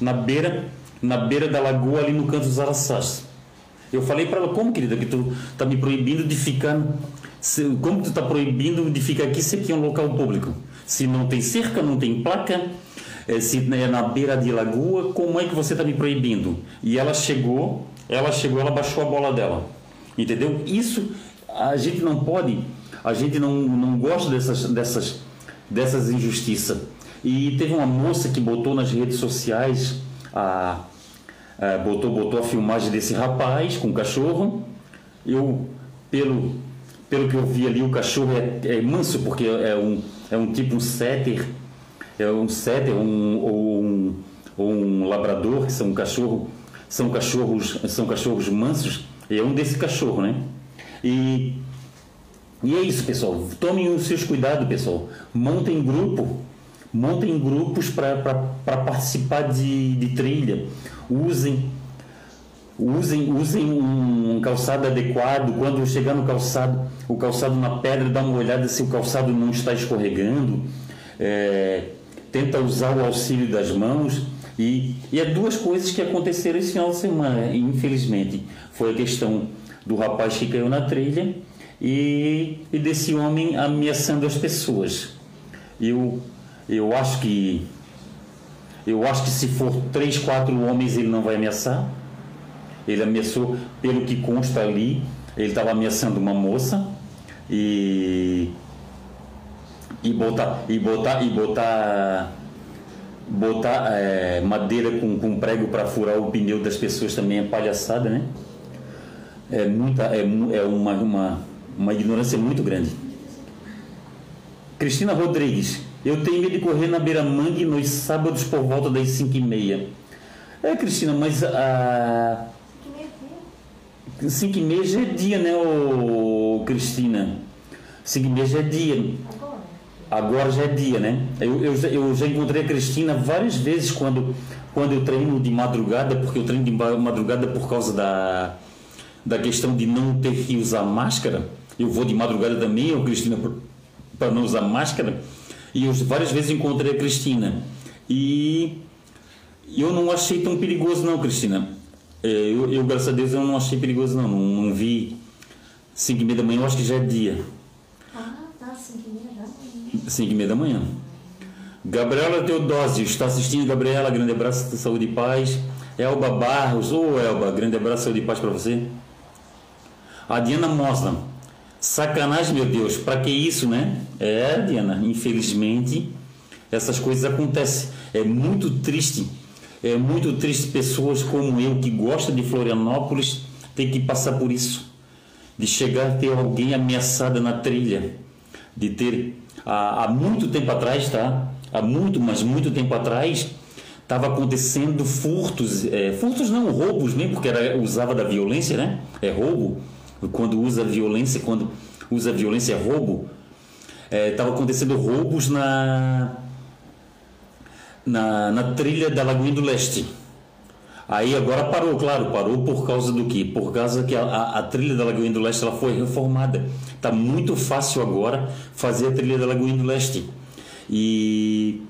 na beira na beira da lagoa ali no canto dos Araçás. Eu falei para ela, como querida, que tu está me proibindo de ficar. Como tu está proibindo de ficar aqui se aqui é um local público? Se não tem cerca, não tem placa, eh, se é na beira de lagoa, como é que você está me proibindo? E ela chegou, ela chegou, ela baixou a bola dela. Entendeu? Isso a gente não pode, a gente não, não gosta dessas, dessas, dessas injustiças. E teve uma moça que botou nas redes sociais a, a botou, botou a filmagem desse rapaz com o cachorro. Eu, pelo, pelo que eu vi ali, o cachorro é, é manso, porque é um, é um tipo um setter, é um setter um, ou, um, ou um labrador, que são um cachorro, são cachorros, são cachorros mansos, é um desse cachorro, né? E, e é isso, pessoal. Tomem os seus cuidados, pessoal. Montem grupo, montem grupos para participar de, de trilha. Usem usem, usem um calçado adequado. Quando chegar no calçado, o calçado na pedra, dá uma olhada se o calçado não está escorregando. É, tenta usar o auxílio das mãos. E, e é duas coisas que aconteceram esse final de semana, infelizmente. Foi a questão do rapaz que caiu na trilha e, e desse homem ameaçando as pessoas. Eu, eu acho que eu acho que se for três, quatro homens ele não vai ameaçar ele ameaçou, pelo que consta ali, ele estava ameaçando uma moça e e botar e botar e botar botar é, madeira com, com prego para furar o pneu das pessoas também é palhaçada, né? É muita é, é uma, uma uma ignorância muito grande. Cristina Rodrigues, eu tenho medo de correr na beira-mangue nos sábados por volta das 5 e meia. É, Cristina, mas a 5 e meia já é dia, né, ô, Cristina? 5 e meia já é dia. Agora já é dia, né? Eu, eu, eu já encontrei a Cristina várias vezes quando, quando eu treino de madrugada, porque eu treino de madrugada por causa da, da questão de não ter que usar máscara. Eu vou de madrugada também, eu, Cristina, para não usar máscara. E eu várias vezes encontrei a Cristina. E eu não achei tão perigoso, não, Cristina é, eu, eu, graças a Deus, eu não achei perigoso, não. Não, não vi 5 e meia da manhã, eu acho que já é dia. Ah, tá, 5 e meia da manhã. 5 e meia da manhã. Gabriela Teodósio, está assistindo, Gabriela, grande abraço, saúde e paz. Elba Barros, ô oh, Elba, grande abraço, saúde e paz para você. A Diana Mosna, sacanagem, meu Deus, para que isso, né? É, Diana, infelizmente, essas coisas acontecem. É muito triste É muito triste pessoas como eu que gostam de Florianópolis ter que passar por isso, de chegar a ter alguém ameaçada na trilha, de ter há, há muito tempo atrás, tá? Há muito, mas muito tempo atrás estava acontecendo furtos, é, furtos não roubos mesmo, porque era usava da violência, né? É roubo. Quando usa violência, quando usa violência é roubo. Estava é, acontecendo roubos na na, na trilha da Lagoinha do Leste. Aí agora parou, claro, parou por causa do quê? Por causa que a, a, a trilha da Lagoinha do Leste ela foi reformada. Tá muito fácil agora fazer a trilha da Lagoinha do Leste. E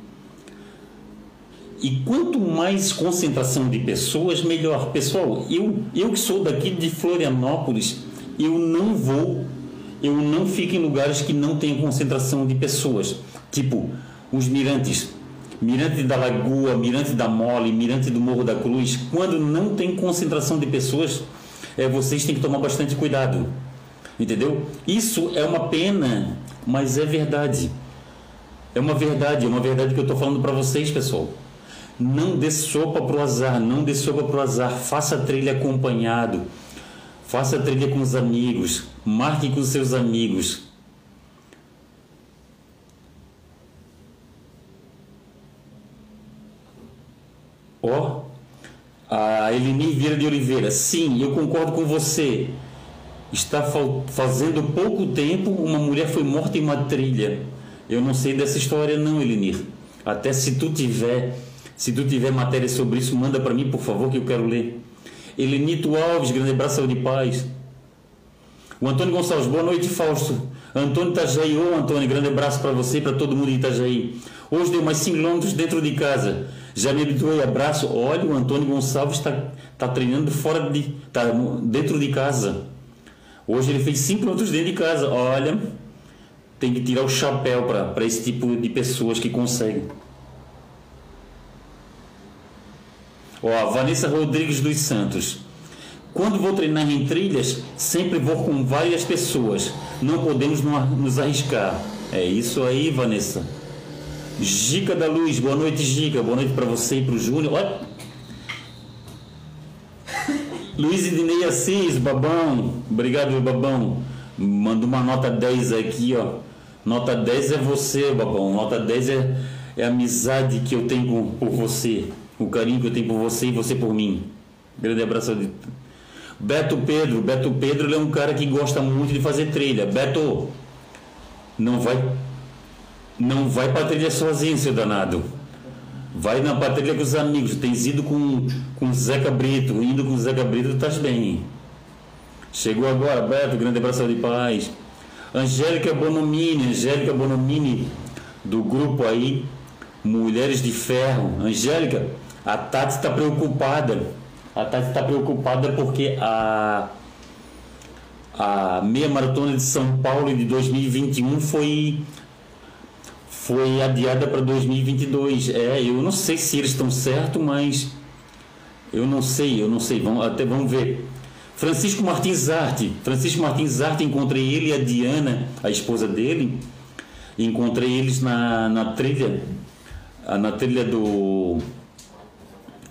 e quanto mais concentração de pessoas, melhor. Pessoal, eu, eu que sou daqui de Florianópolis, eu não vou, eu não fico em lugares que não tenham concentração de pessoas. Tipo, os mirantes. Mirante da Lagoa, Mirante da Mole, Mirante do Morro da Cruz, quando não tem concentração de pessoas, é, vocês têm que tomar bastante cuidado. Entendeu? Isso é uma pena, mas é verdade. É uma verdade, é uma verdade que eu estou falando para vocês, pessoal. Não dê sopa para o azar, não dê sopa para o azar. Faça trilha acompanhado. Faça trilha com os amigos. Marque com seus amigos. Ó, oh, a Eleni Vieira de Oliveira. Sim, eu concordo com você. Está fazendo pouco tempo uma mulher foi morta em uma trilha. Eu não sei dessa história não, Elenir. Até se tu tiver, se tu tiver matéria sobre isso, manda para mim, por favor, que eu quero ler. Elenito Alves, grande abraço de paz. O Antônio Gonçalves, boa noite, Fausto. Antônio Itajaí, ô Antônio, grande abraço para você e para todo mundo de Itajaí. Hoje deu mais 5 quilômetros dentro de casa. Já me habituei, abraço. Olha, o Antônio Gonçalves está tá treinando fora de. tá dentro de casa. Hoje ele fez 5 km dentro de casa. Olha, tem que tirar o chapéu para esse tipo de pessoas que conseguem. Ó, Vanessa Rodrigues dos Santos. Quando vou treinar em trilhas, sempre vou com várias pessoas. Não podemos nos arriscar. É isso aí, Vanessa. Gica da Luz, boa noite, Gica. Boa noite para você e para o Júnior. Olha. *laughs* Luiz Idinei Assis, babão. Obrigado, babão. Manda uma nota 10 aqui, ó. Nota 10 é você, babão. Nota 10 é, é a amizade que eu tenho por você. O carinho que eu tenho por você e você por mim. Grande abraço. Beto Pedro. Beto Pedro é um cara que gosta muito de fazer trilha. Beto, não vai não vai pra trilha sozinho, seu danado. Vai na patrulha com os amigos. Tens ido com, com o Zeca Brito. Indo com o Zeca Brito, estás bem. Chegou agora, Beto, grande abraço de paz. Angélica Bonomini, Angélica Bonomini, do grupo aí, Mulheres de Ferro. Angélica, a Tati está preocupada. A Tati está preocupada porque a, a meia maratona de São Paulo de 2021 foi foi adiada para 2022. É, eu não sei se eles estão certos, mas eu não sei, eu não sei. Vamos, até vamos ver. Francisco Martins Arte. Francisco Martins Arte, encontrei ele e a Diana, a esposa dele. Encontrei eles na, na trilha, na trilha do.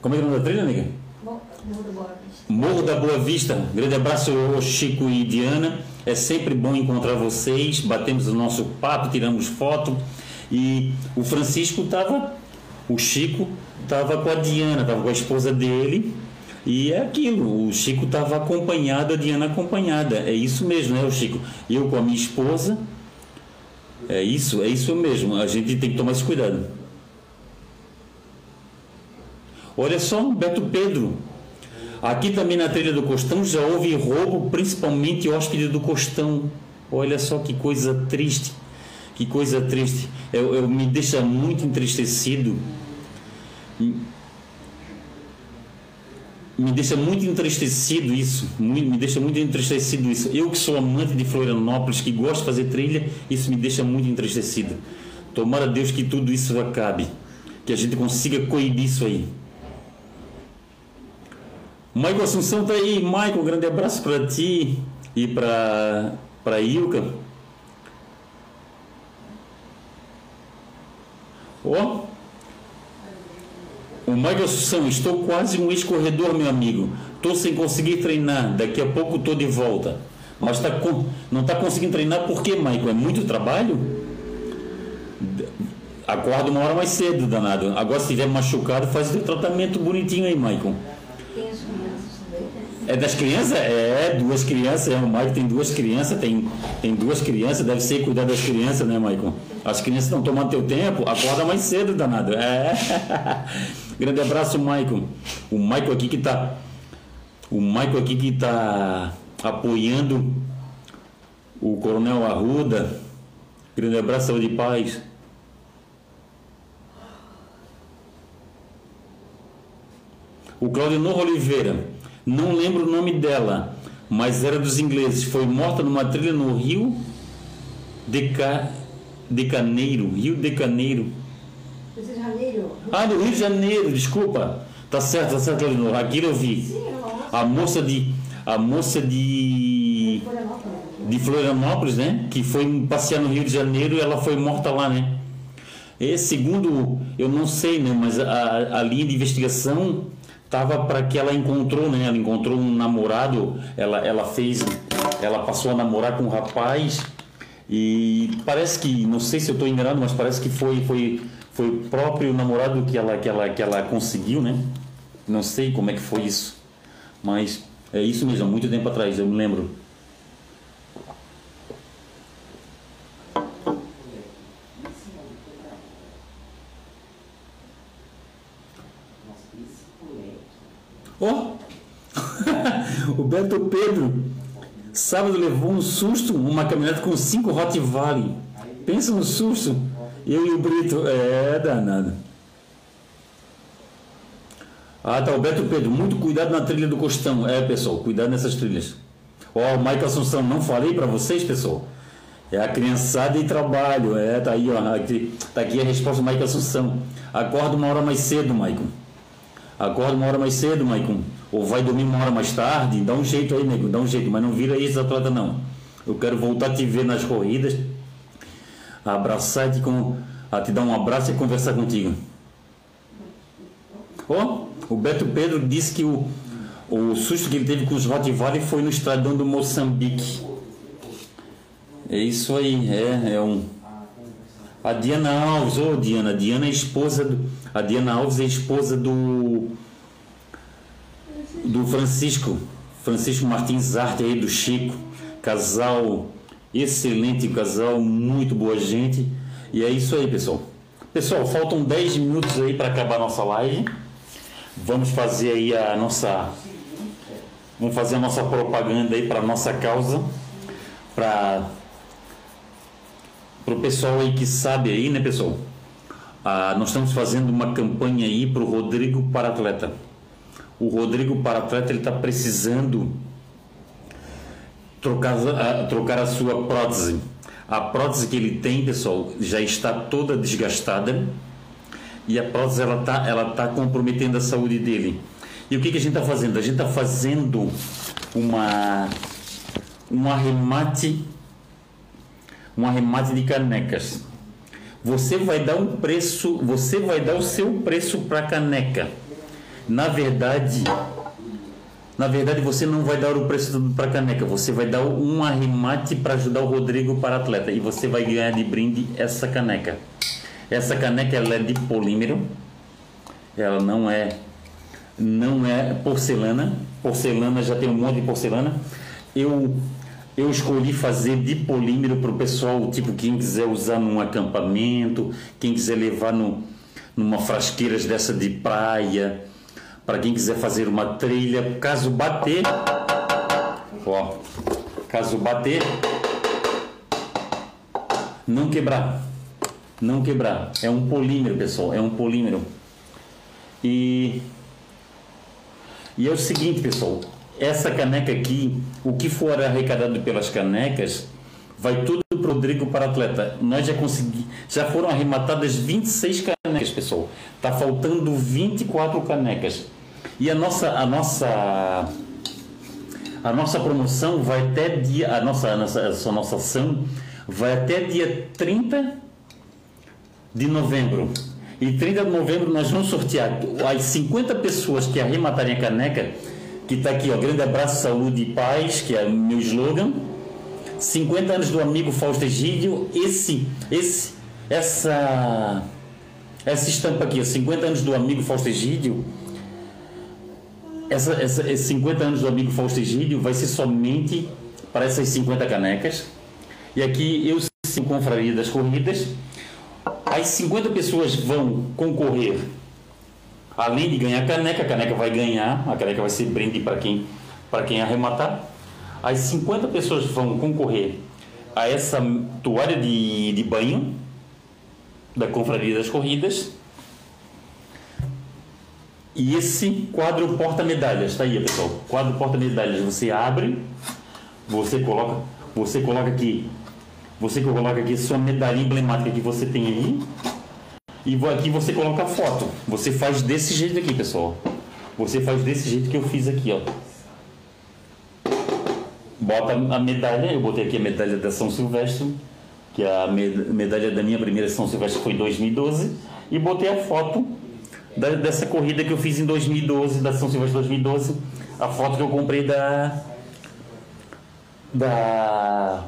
Como é que é o nome da trilha, amiga? Morro da Boa Vista. Morro da Boa Vista. Grande abraço, Chico e Diana. É sempre bom encontrar vocês. Batemos o nosso papo, tiramos foto. E o Francisco estava, o Chico estava com a Diana, estava com a esposa dele. E é aquilo, o Chico estava acompanhado, a Diana acompanhada. É isso mesmo, né, o Chico? Eu com a minha esposa. É isso, é isso mesmo. A gente tem que tomar esse cuidado. Olha só, Beto Pedro. Aqui também na trilha do Costão já houve roubo, principalmente hóspede do Costão. Olha só que coisa triste. Que coisa triste. Eu, eu me deixa muito entristecido. Me deixa muito entristecido isso. Me deixa muito entristecido isso. Eu que sou amante de Florianópolis, que gosto de fazer trilha, isso me deixa muito entristecido. Tomara Deus que tudo isso acabe. Que a gente consiga coibir isso aí. Michael Assunção tá aí. Michael, grande abraço para ti e para para Ilka. Ó. O Michael Assunção, estou quase um ex-corredor, meu amigo. Estou sem conseguir treinar. Daqui a pouco estou de volta. Mas tá com... não está conseguindo treinar por quê, Michael? É muito trabalho? Acorda uma hora mais cedo, danado. Agora, se estiver machucado, faz o tratamento bonitinho aí, Michael. Né? É das crianças? É, duas crianças. É, o Michael tem duas crianças, tem, tem duas crianças, deve ser cuidar das crianças, né, Michael? As crianças estão tomando teu tempo, acorda mais cedo, danado. É. *laughs* Grande abraço, Michael. O Michael aqui que tá. O Michael aqui que tá apoiando o Coronel Arruda. Grande abraço, saúde e paz. O Claudinor Oliveira, não lembro o nome dela, mas era dos ingleses. Foi morta numa trilha no Rio de, Ca... de Caneiro. Rio de Caneiro. Rio de Janeiro. Ah, no Rio de Janeiro, desculpa. Tá certo, tá certo, Claudinor. Aquilo eu vi. Moça A moça de. A moça de. de Florianópolis. né? Que foi passear no Rio de Janeiro e ela foi morta lá, né? E segundo, eu não sei, né? Mas a, a linha de investigação tava para que ela encontrou, né? Ela encontrou um namorado, ela, ela fez, ela passou a namorar com um rapaz e parece que, não sei se eu estou enganado, mas parece que foi, foi, foi o próprio namorado que ela, que ela, que ela conseguiu, né? Não sei como é que foi isso, mas é isso mesmo, muito tempo atrás, eu me lembro. Ó, *laughs* o Beto Pedro, sábado levou um susto, uma caminhonete com cinco Hot Valley. Pensa no susto. Eu e o Brito, é danado. Ah, tá, o Beto Pedro, muito cuidado na trilha do Costão. É, pessoal, cuidado nessas trilhas. Ó, o Michael Assunção, não falei para vocês, pessoal? É a criançada e trabalho. É, tá aí, ó. Aqui, tá aqui a resposta do Michael Assunção. Acorda uma hora mais cedo, Michael. Acorda uma hora mais cedo, Maicon. Ou vai dormir uma hora mais tarde. Dá um jeito aí, nego. Dá um jeito. Mas não vira esse atleta, não. Eu quero voltar a te ver nas corridas. Abraçar te, com, a te dar um abraço e conversar contigo. Ó, o Beto Pedro disse que o, o susto que ele teve com os Rottweiler foi no estradão do Moçambique. É isso aí. É, é um... A Diana Alves, ô Diana, a Diana é esposa do, a Diana Alves é esposa do do Francisco, Francisco Martins Arte aí do Chico, casal excelente, casal muito boa gente. E é isso aí, pessoal. Pessoal, faltam 10 minutos aí para acabar a nossa live. Vamos fazer aí a nossa vamos fazer a nossa propaganda aí para nossa causa, para o pessoal aí que sabe aí, né, pessoal? Ah, nós estamos fazendo uma campanha aí para o Rodrigo para atleta. O Rodrigo para atleta ele está precisando trocar, a, trocar a sua prótese. A prótese que ele tem, pessoal, já está toda desgastada e a prótese ela está ela tá comprometendo a saúde dele. E o que, que a gente está fazendo? A gente está fazendo uma um arremate um arremate de canecas. Você vai dar um preço, você vai dar o seu preço para a caneca. Na verdade, na verdade você não vai dar o preço para a caneca, você vai dar um arremate para ajudar o Rodrigo para atleta e você vai ganhar de brinde essa caneca. Essa caneca ela é de polímero. Ela não é não é porcelana. Porcelana já tem um monte de porcelana. Eu eu escolhi fazer de polímero para o pessoal, tipo, quem quiser usar num acampamento, quem quiser levar no, numa frasqueiras dessa de praia, para quem quiser fazer uma trilha, caso bater, ó, caso bater, não quebrar, não quebrar. É um polímero, pessoal, é um polímero. E e é o seguinte, pessoal, essa caneca aqui, o que for arrecadado pelas canecas, vai tudo para o Rodrigo para atleta. Nós já consegui, já foram arrematadas 26 canecas, pessoal. Tá faltando 24 canecas. E a nossa a nossa a nossa promoção vai até dia a nossa a nossa, a nossa ação vai até dia 30 de novembro. E 30 de novembro nós vamos sortear as 50 pessoas que arrematarem a caneca, que está aqui, ó, grande abraço, saúde e paz, que é meu slogan. 50 anos do amigo Fausto Egídio, esse, esse, essa, essa estampa aqui, ó, 50 anos do amigo Fausto Egídio, essa, essa, esses 50 anos do amigo Fausto Egídio vai ser somente para essas 50 canecas. E aqui eu sim confraria das corridas. As 50 pessoas vão concorrer, além de ganhar a caneca, a caneca vai ganhar, a caneca vai ser brinde para quem, quem arrematar. As 50 pessoas vão concorrer a essa toalha de, de banho da Confraria das Corridas e esse quadro porta-medalhas, tá aí, pessoal. Quadro porta-medalhas, você abre, você coloca, você coloca aqui, você coloca aqui sua medalha emblemática que você tem aí. E aqui você coloca a foto. Você faz desse jeito aqui, pessoal. Você faz desse jeito que eu fiz aqui, ó. Bota a medalha, eu botei aqui a medalha da São Silvestre, que a medalha da minha primeira São Silvestre foi em 2012, e botei a foto da, dessa corrida que eu fiz em 2012, da São Silvestre 2012, a foto que eu comprei da. da.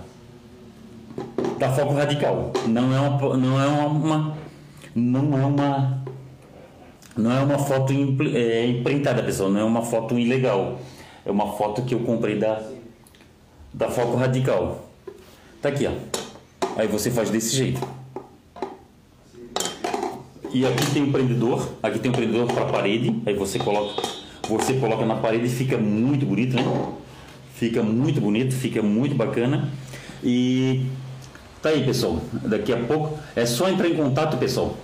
da Foco Radical. Não é uma. Não é uma. Não é uma. Não é uma foto é, imprintada, pessoal. Não é uma foto ilegal. É uma foto que eu comprei da. da Foco Radical. Tá aqui, ó. Aí você faz desse jeito. E aqui tem um prendedor, aqui tem um prendedor para parede, aí você coloca, você coloca na parede e fica muito bonito, né? Fica muito bonito, fica muito bacana. E tá aí, pessoal. Daqui a pouco é só entrar em contato, pessoal.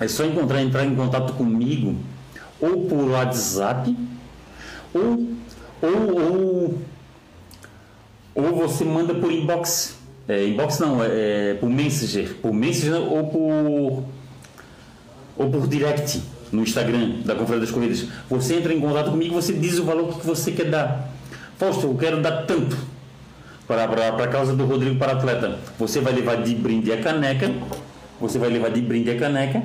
É só encontrar, entrar em contato comigo ou por WhatsApp ou ou, ou, ou você manda por inbox. É, inbox não, é, é por Messenger, por Messenger ou por ou por direct no Instagram da Conferência das Corridas. Você entra em contato comigo, você diz o valor que você quer dar. Fausto, eu quero dar tanto para, para, para a causa do Rodrigo para atleta. Você vai levar de brinde a caneca, você vai levar de brinde a caneca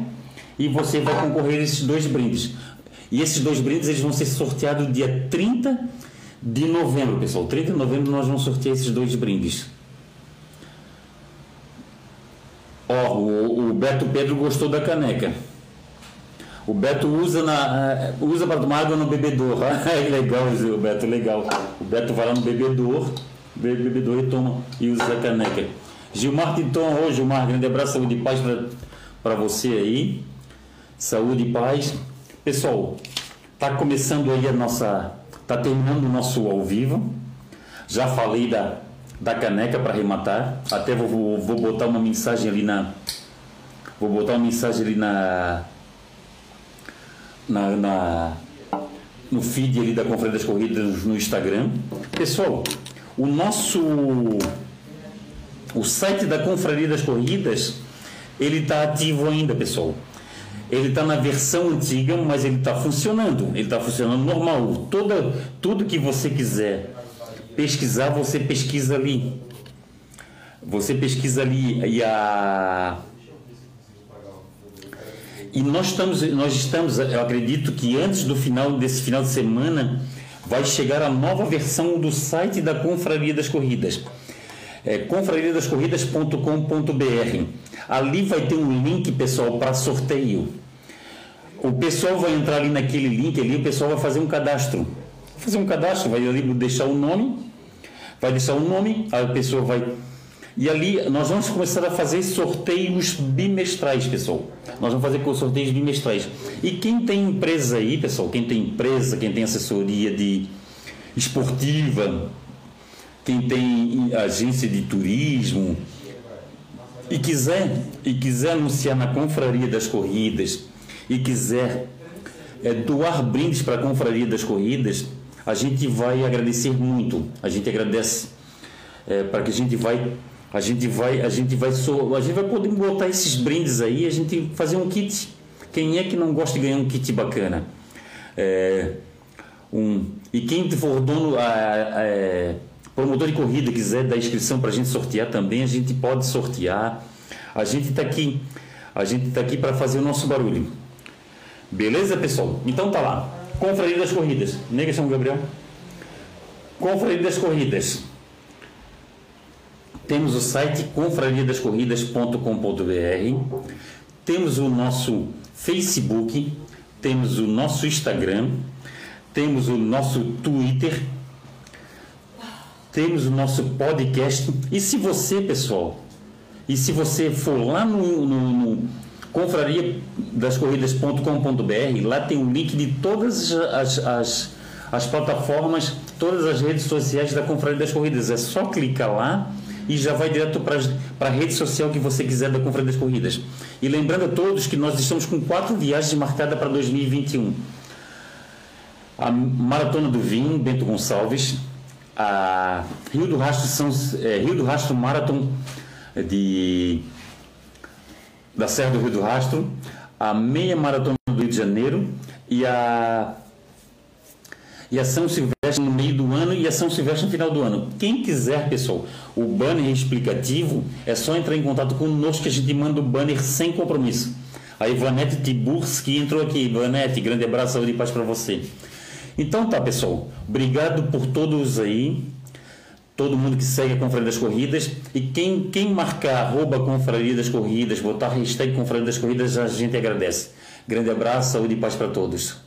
e você vai concorrer a esses dois brindes. E esses dois brindes eles vão ser sorteados dia 30 de novembro, pessoal. 30 de novembro nós vamos sortear esses dois brindes. Ó, o, o Beto Pedro gostou da caneca. O Beto usa, na, eh, usa para tomar água no bebedouro. *laughs* é legal, o Beto, legal. O Beto vai lá no bebedouro, bebedouro e toma e usa a caneca. Gilmar Tinton, hoje, Gilmar, grande abraço, saúde e paz para você aí. Saúde e paz. Pessoal, tá começando aí a nossa. Tá terminando o nosso ao vivo. Já falei da, da caneca para arrematar. Até vou, vou botar uma mensagem ali na. Vou botar uma mensagem ali na na, na, no feed ali da Conferência das Corridas no Instagram. Pessoal, o nosso o site da Confraria das Corridas ele está ativo ainda, pessoal. Ele está na versão antiga, mas ele está funcionando. Ele está funcionando normal. Toda, tudo que você quiser pesquisar, você pesquisa ali. Você pesquisa ali e a e nós estamos, nós estamos, eu acredito que antes do final desse final de semana vai chegar a nova versão do site da Confraria das Corridas. É, confrariadascorridas.com.br. Ali vai ter um link, pessoal, para sorteio. O pessoal vai entrar ali naquele link ali, o pessoal vai fazer um cadastro. Vai fazer um cadastro, vai ali deixar o nome, vai deixar o nome, a pessoa vai e ali nós vamos começar a fazer sorteios bimestrais, pessoal. Nós vamos fazer sorteios bimestrais. E quem tem empresa aí, pessoal, quem tem empresa, quem tem assessoria de esportiva, quem tem agência de turismo e quiser e quiser anunciar na confraria das corridas e quiser é, doar brindes para a confraria das corridas, a gente vai agradecer muito. A gente agradece é, para que a gente vai a gente vai, a gente vai, so, a gente vai poder botar esses brindes aí, a gente fazer um kit. Quem é que não gosta de ganhar um kit bacana? É, um, e quem for dono, a, a, é, promotor de corrida quiser dar inscrição para a gente sortear também, a gente pode sortear. A gente está aqui, A gente está aqui para fazer o nosso barulho. Beleza, pessoal? Então tá lá. Confraria das Corridas. Nega São Gabriel. Confraria das Corridas. Temos o site confrariadascorridas.com.br. Temos o nosso Facebook, temos o nosso Instagram, temos o nosso Twitter, temos o nosso podcast. E se você, pessoal, e se você for lá no, no, no confrariadascorridas.com.br, lá tem um link de todas as, as, as plataformas, todas as redes sociais da Confraria das Corridas. É só clicar lá e já vai direto para a rede social que você quiser da Confraria das Corridas. E lembrando a todos que nós estamos com quatro viagens marcadas para 2021. A Maratona do Vinho, Bento Gonçalves, a Rio do Rastro, São, é, Rio do Rastro Marathon de, da Serra do Rio do Rastro, a Meia Maratona do Rio de Janeiro e a, e a São Silvestre no meio do ano e a São Silvestre no final do ano. Quem quiser, pessoal, o banner explicativo, é só entrar em contato conosco que a gente manda o banner sem compromisso. A Ivanete Tiburski entrou aqui. Ivanete, grande abraço, saúde e paz para você. Então tá, pessoal. Obrigado por todos aí. Todo mundo que segue a Confraria das Corridas. E quem, quem marcar arroba Confraria das Corridas, botar hashtag Confraria das Corridas, a gente agradece. Grande abraço, saúde e paz para todos.